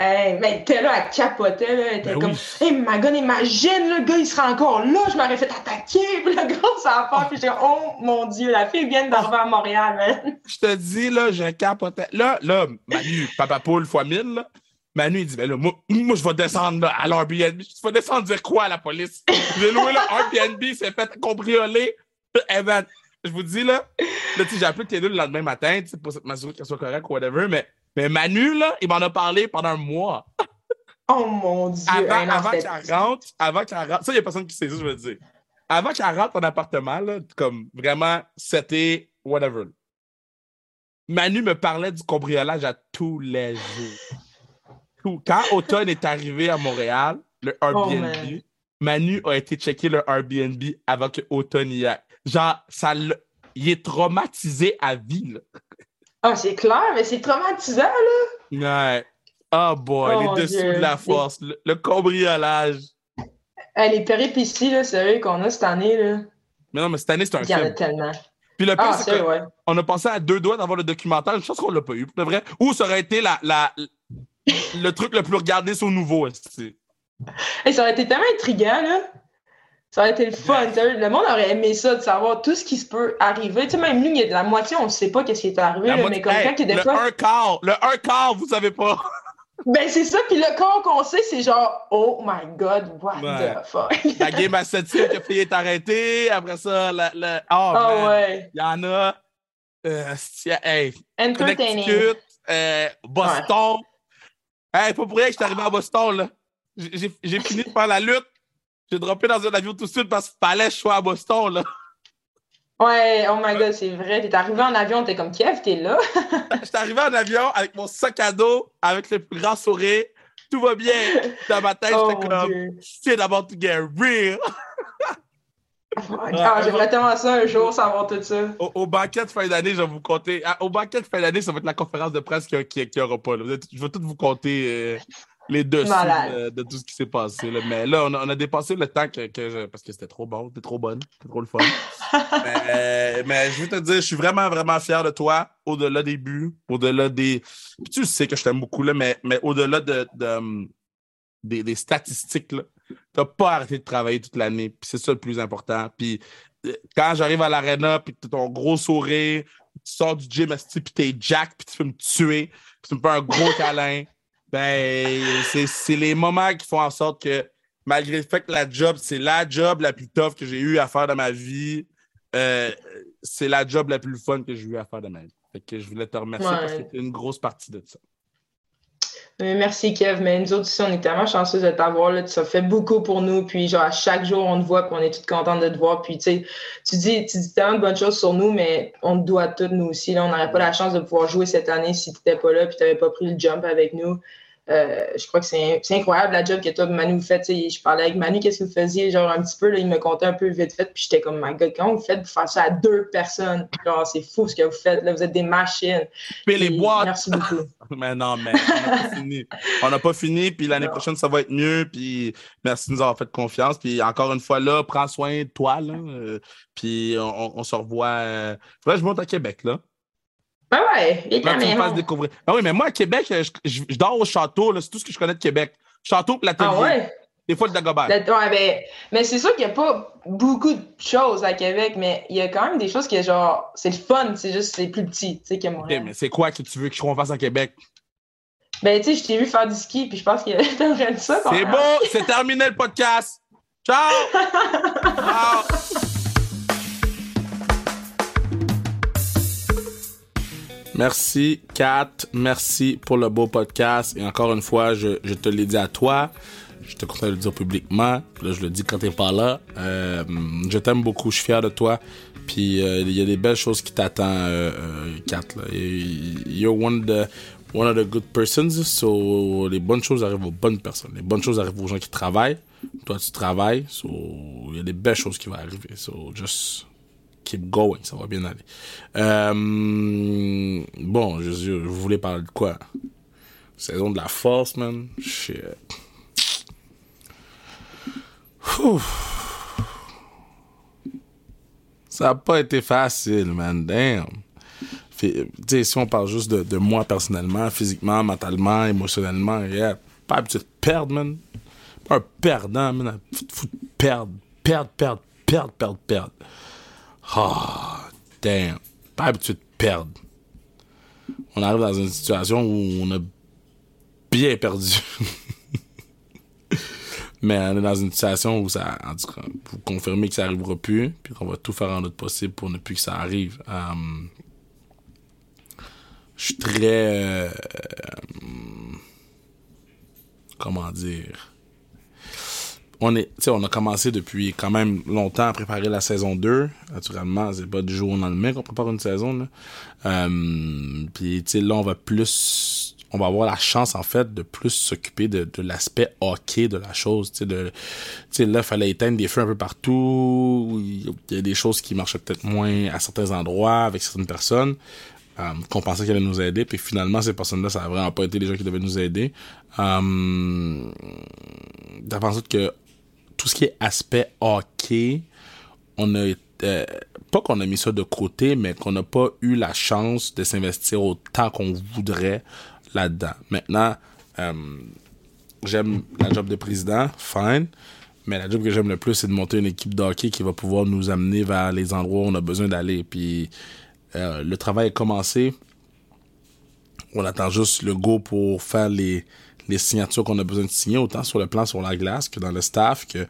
Hey, mais t'es là, elle capotait, là. Elle était Ben comme, oui. hey, ma gueule, imagine, le gars, il sera encore là. Je m'aurais fait attaquer. Puis le gars, ça va faire. Puis j'étais, oh mon Dieu, la fille vient d'arriver à Montréal, man. Je te dis, là, j'ai capoté. Là, là, Manu, papa poule fois mille, là, Manu, il dit, ben là, moi, moi je vais descendre là, à l'Airbnb. Je vais descendre dire quoi à la police? J'ai loué là, Airbnb, s'est fait cambrioler. Eh ben, je vous dis, là, là, tu j'ai appelé Taylor le lendemain matin, pour m'assurer qu'elle soit correcte ou whatever, mais, mais Manu, là, il m'en a parlé pendant un mois. Oh mon Dieu. Avant, Hey, non, avant qu'elle rentre, avant qu'elle rentre, ça, il n'y a personne qui sait ça, je veux dire. Avant qu'elle rentre en appartement, là, comme vraiment, c'était whatever. Manu me parlait du cambriolage à tous les jours. Tout. Quand Automne est arrivé à Montréal, le Airbnb, man. Manu a été checker le Airbnb avant que Automne y aille. Genre, ça il est traumatisé à vie, là. Ah, c'est clair, mais c'est traumatisant, là. Ouais. Oh boy, Oh, les dessous Dieu. de la force, le, le cambriolage. Hey, les péripéties, là, sérieux, qu'on a cette année, là. Mais non, mais cette année, c'est un Il y en a film. tellement. Puis le pire, Ah, c'est ouais. a pensé à deux doigts d'avoir le documentaire. Je pense qu'on l'a pas eu, pour de vrai. Ou ça aurait été la, la, le truc le plus regardé sur Nouveau. Hey, ça aurait été tellement intriguant, là. Ça aurait été le fun. Le monde aurait aimé ça, de savoir tout ce qui se peut arriver. Tu sais, même nous, il y a de la moitié, on ne sait pas qu'est-ce qui est arrivé, là, mais comme Hey, quand il y a des le fois. un quart, le un quart, vous savez pas. Ben, c'est ça, puis le corps qu'on sait, c'est genre, oh my god, what Ouais. the fuck? La game à 7 que Fille est arrêtée. Après ça, la, la- oh, Ah ouais. Il y en a. Euh, hey, Entertaining. Euh, Boston. Hey, pas pour rien que je suis arrivé à Boston, là. J'ai fini de faire la lutte. J'ai droppé dans un avion tout de suite parce qu'il fallait que je sois à Boston, là. Ouais, oh my god, c'est vrai. T'es arrivé en avion, t'es comme Kev, t'es là. J'étais arrivé en avion avec mon sac à dos, avec le plus grand sourire. Tout va bien. Dans ma tête, Oh j'étais comme, c'est about to get real. Ah, j'aimerais tellement ça un jour, savoir tout ça. Au, au banquet de fin d'année, je vais vous compter. Ah, Au banquet de fin d'année, ça va être la conférence de presse qu'il n'y aura pas. là. Je vais tout vous compter euh, les dessous euh, de tout ce qui s'est passé. là. Mais là, on a, on a dépassé le temps que, que je- parce que c'était trop bon, c'était trop bonne, c'était trop le fun. mais, euh, mais je veux te dire, je suis vraiment, vraiment fier de toi, au-delà des buts, au-delà des. Puis tu sais que je t'aime beaucoup, là, mais, mais au-delà de, de, hum, des, des statistiques, là, t'as pas arrêté de travailler toute l'année. Puis c'est ça le plus important. Puis euh, quand j'arrive à l'arena, puis t'as ton gros sourire, tu sors du gym, puis t'es jack, puis tu peux me tuer, puis tu me fais un gros câlin, ben, c'est les moments qui font en sorte que, malgré le fait que la job, c'est la job la plus tough que j'ai eu à faire dans ma vie, euh, c'est la job la plus fun que j'ai eu à faire de ma vie. Fait que je voulais te remercier Ouais. parce que c'est une grosse partie de ça. Merci Kev, mais nous autres aussi, on est tellement chanceux de t'avoir. là. Tu as fait beaucoup pour nous. Puis genre à chaque jour, on te voit, puis on est toutes contentes de te voir. Puis tu sais, tu dis, tu dis tellement de bonnes choses sur nous, mais on te doit tout, nous aussi. Là, on n'aurait pas la chance de pouvoir jouer cette année si tu n'étais pas là, puis tu n'avais pas pris le jump avec nous. Euh, je crois que c'est incroyable la job que toi, Manu, vous faites. Je parlais avec Manu, qu'est-ce que vous faisiez, genre un petit peu, là, il me comptait un peu vite fait, puis j'étais comme, my God, comment vous faites pour faire ça à deux personnes? Genre, c'est fou ce que vous faites, là, vous êtes des machines. Puis les boîtes, Merci beaucoup. Mais non, mais on n'a pas fini. On n'a pas fini, puis l'année prochaine, ça va être mieux. Puis merci de nous avoir fait confiance. Puis encore une fois, là, prends soin de toi, là. euh, puis on, on- on se revoit. euh, Faudrait que je monte à Québec, là. Ben ouais, il est tu me caméra. fasses découvrir. Ah oui, mais moi, à Québec, je, je- je dors au château, là. C'est tout ce que je connais de Québec. Château et la Ah ouais? Des fois, le Dagobah. Ouais, ben, mais c'est sûr qu'il n'y a pas beaucoup de choses à Québec, mais il y a quand même des choses qui, genre, c'est le fun, c'est juste, c'est plus petit, tu sais, que Montréal. mais c'est quoi que tu veux que je fasse à Québec? Ben, tu sais, je t'ai vu faire du ski, puis je pense que t'aimerais ça. C'est bon, c'est terminé le podcast. Ciao! Ciao! Merci, Kat. Merci pour le beau podcast. Et encore une fois, je, je te l'ai dit à toi. Je te content de le dire publiquement. Là, je le dis quand t'es pas là. Euh, je t'aime beaucoup. Je suis fier de toi. Puis euh, il y a des belles choses qui t'attendent, euh, euh Kat. You're one of the one of the good persons. So les bonnes choses arrivent aux bonnes personnes. Les bonnes choses arrivent aux gens qui travaillent. Toi, tu travailles. So il y a des belles choses qui vont arriver. So just keep going, ça va bien aller. Euh, bon, je, je, voulais parler de quoi? Saison de la force, man? Shit. Ça n'a pas été facile, man. Damn. sais, si on parle juste de, moi personnellement, physiquement, mentalement, émotionnellement, yeah, pas habitué de perdre, man. Pas un perdant, man. Faut perdre, perdre, perdre, perdre, perdre, perdre. Oh, damn. Pas habitué de perdre. On arrive dans une situation où on a bien perdu. Mais on est dans une situation où ça, en tout cas, pour confirmer que ça arrivera plus, puis qu'on va tout faire en notre possible pour ne plus que ça arrive. Um, je suis très, euh, comment dire, on est, on a commencé depuis quand même longtemps à préparer la saison 2. Naturellement, c'est pas du jour au lendemain qu'on prépare une saison. Euh, puis, là, on va plus, on va avoir la chance, en fait, de plus s'occuper de, de l'aspect hockey de la chose. Tu sais, de, tu sais, là, il fallait éteindre des feux un peu partout. Il y a des choses qui marchaient peut-être moins à certains endroits avec certaines personnes. Euh, qu'on pensait qu'elle allait nous aider, puis finalement, ces personnes-là, ça a vraiment pas été les gens qui devaient nous aider. Euh, pensé que tout ce qui est aspect hockey, on a euh, pas qu'on a mis ça de côté, mais qu'on n'a pas eu la chance de s'investir autant qu'on voudrait là-dedans. Maintenant, euh, j'aime la job de président, fine. Mais la job que j'aime le plus, c'est de monter une équipe de hockey qui va pouvoir nous amener vers les endroits où on a besoin d'aller. Puis euh, le travail est commencé. On attend juste le go pour faire les, les signatures qu'on a besoin de signer, autant sur le plan sur la glace que dans le staff, que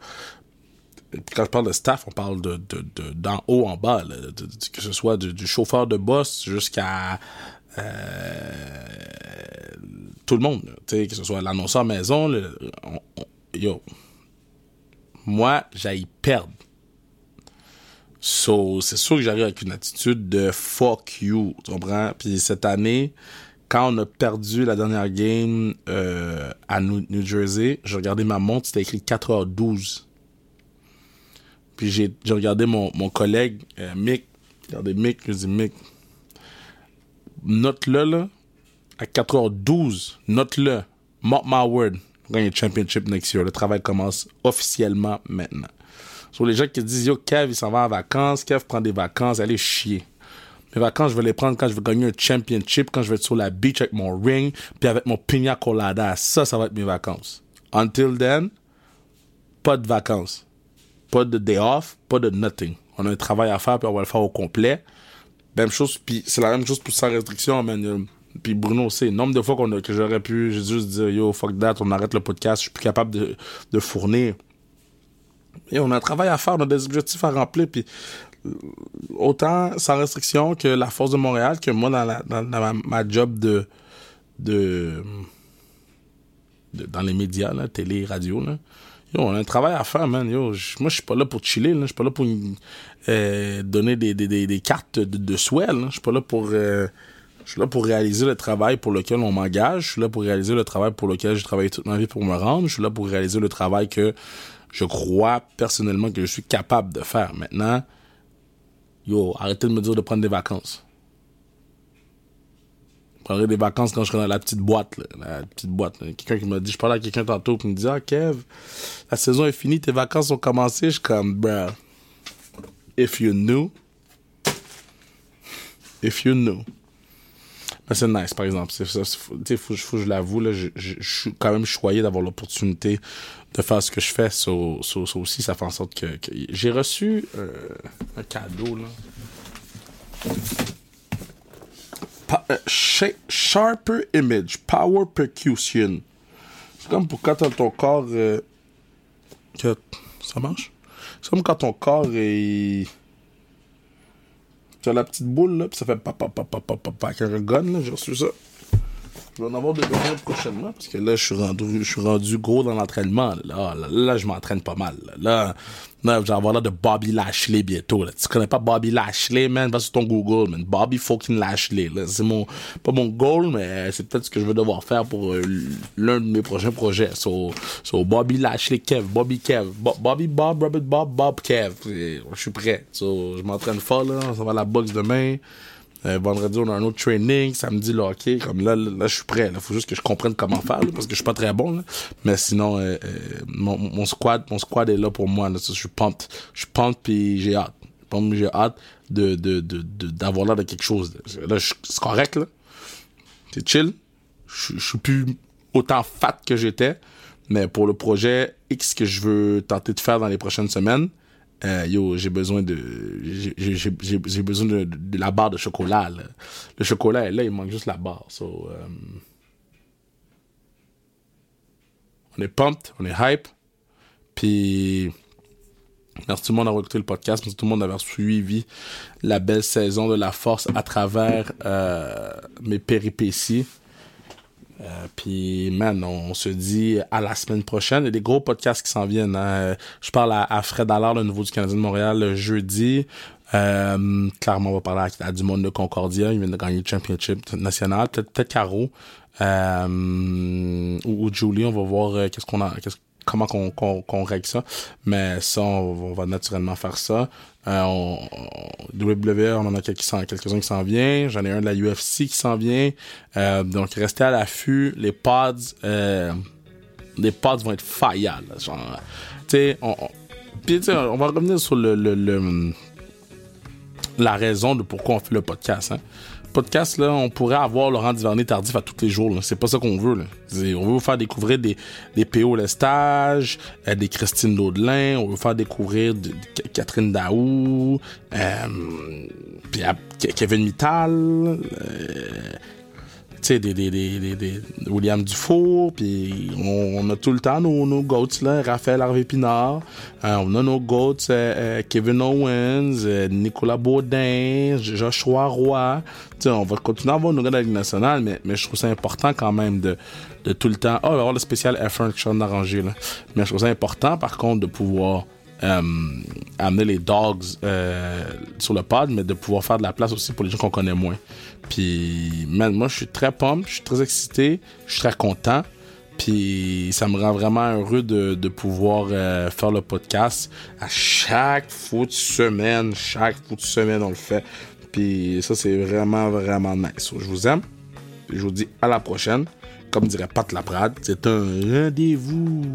quand je parle de staff, on parle de, d'en haut en bas, que ce soit du, chauffeur de boss jusqu'à euh, tout le monde, que ce soit l'annonceur maison, le, yo, moi, j'aille perdre. So, c'est sûr que j'arrive avec une attitude de fuck you, tu comprends? Puis cette année, quand on a perdu la dernière game euh, à New, Jersey, j'ai regardé ma montre, c'était écrit 4h12. Puis j'ai regardé mon, collègue, euh, Mick. Regardez Mick, je dis Mick, note-le là, à 4h12, note-le, mark my word, gagne le championship next year. Le travail commence officiellement maintenant. Sur les gens qui disent, yo, Kev, il s'en va en vacances, Kev prend des vacances, allez chier. Mes vacances, je vais les prendre quand je vais gagner un championship, quand je vais être sur la beach avec mon ring, puis avec mon pina colada. Ça, ça va être mes vacances. Until then, pas de vacances. Pas de day off, pas de nothing. On a un travail à faire, puis on va le faire au complet. Même chose, puis c'est la même chose pour sans restriction, man. Puis Bruno c'est nombre de fois qu'on a, que j'aurais pu juste dire yo fuck that, on arrête le podcast, je suis plus capable de, de fournir. Et on a un travail à faire, on a des objectifs à remplir, puis autant sans restriction que la Force de Montréal, que moi dans, ma, job de, de, dans les médias, là, télé, radio, là. on a un travail à faire, man. Yo, moi, je suis pas là pour chiller. Je suis pas là pour euh, donner des, cartes de, de swell. Je suis pas là pour... Euh, je suis là pour réaliser le travail pour lequel on m'engage. Je suis là pour réaliser le travail pour lequel j'ai travaillé toute ma vie pour me rendre. Je suis là pour réaliser le travail que je crois personnellement que je suis capable de faire. Maintenant, yo, arrêtez de me dire de prendre des vacances. Je prendrai des vacances quand je serai dans la petite boîte, la petite boîte. Quelqu'un qui m'a dit, je parlais à quelqu'un tantôt qui me dit, ah, Kev, la saison est finie, tes vacances ont commencé. Je suis comme, bruh, if you knew, if you knew. c'est nice, par exemple. Il faut, faut, que je l'avoue, je, suis quand même choyé d'avoir l'opportunité de faire ce que je fais. Ça aussi, ça fait en sorte que, j'ai reçu euh, un cadeau. Là. Euh, sharper Image, Power Percussion. C'est comme pour quand ton corps. Euh, ça marche? C'est comme quand ton corps est tu as la petite boule, là, puis ça fait papa, papa, papa, avec un gun, j'ai reçu ça. Je vais en avoir de besoin prochainement, parce que là, je suis rendu, gros dans l'entraînement. Là, là, là, je m'entraîne pas mal. Là, là, je vais avoir l'air de Bobby Lashley bientôt. Là. Tu connais pas Bobby Lashley, man? Va sur ton Google, man. Bobby fucking Lashley. Là. C'est mon, pas mon goal, mais c'est peut-être ce que je vais devoir faire pour euh, l'un de mes prochains projets. So, so, Bobby Lashley Kev, Bobby Kev, Bobby Bob, Robert Bob, Bob Kev. Je suis prêt. Je m'entraîne fort, là. Ça va à la boxe demain. Euh, vendredi, on a un autre training. Samedi, le hockey. Comme là, là, je suis prêt. Il faut juste que je comprenne comment faire, parce que je suis pas très bon. Là. Mais sinon, euh, euh, mon, squad mon squad est là pour moi. Là. Je suis pumped. Je suis pumped, puis j'ai hâte. J'ai hâte de, de, de, d'avoir l'air de quelque chose. Là, c'est correct, là. C'est chill. Je suis plus autant fat que j'étais. Mais pour le projet X que je veux tenter de faire dans les prochaines semaines, euh, yo, j'ai besoin de, j'ai besoin de, de, la barre de chocolat. Le chocolat est là, il manque juste la barre. So, euh, on est pumped, on est hype. Puis, merci tout le monde d'avoir écouté le podcast, merci tout le monde d'avoir suivi la belle saison de la force à travers euh, mes péripéties. Euh, puis, man, on, se dit à la semaine prochaine. Il y a des gros podcasts qui s'en viennent. Hein. Je parle à, Fred Allard, le nouveau du Canadien de Montréal, le jeudi. Euh, clairement, on va parler à, du monde de Concordia. Il vient de gagner le championship national. Peut-être peut Caro. Euh, ou, Julie, on va voir euh, qu'est-ce qu'on a, qu'est-ce comment qu'on règle ça. Mais ça, on, va naturellement faire ça. Euh, on, WWE, on en a quelques-uns qui s'en viennent. J'en ai un de la UFC qui s'en vient. Euh, donc, restez à l'affût. Les pods, euh, les pods vont être faillants. tu sais, on, on va revenir sur le, le, la raison de pourquoi on fait le podcast. Hein podcast, là, on pourrait avoir Laurent Duvernay tardif à tous les jours. C'est pas ça qu'on veut. On veut vous faire découvrir des, des P.O. Lestage, euh, des Christine Daudelin, on veut vous faire découvrir Catherine Daou, euh, Kevin Mittal, euh, sais, des, des, des, des, William Dufour, puis on, a tout le temps nos, nos goats, là, Raphaël Harvey Pinard, euh, on a nos goats, euh, euh, Kevin Owens, Nicolas Baudin, Joshua Roy, tu sais, on va continuer à avoir nos gars de la Ligue nationale, mais, mais je trouve ça important quand même de, de tout le temps, oh, il va avoir le spécial F1 que je là, mais je trouve ça important, par contre, de pouvoir euh, amener les dogs euh, sur le pod, mais de pouvoir faire de la place aussi pour les gens qu'on connaît moins. Puis, moi, je suis très pompe, je suis très excité, je suis très content. Puis ça me rend vraiment heureux de, pouvoir euh, faire le podcast à chaque de semaine. Chaque de semaine, on le fait. Puis ça, c'est vraiment, vraiment nice. Je vous aime. je vous dis à la prochaine. Comme dirait Pat Laprade, c'est un rendez-vous.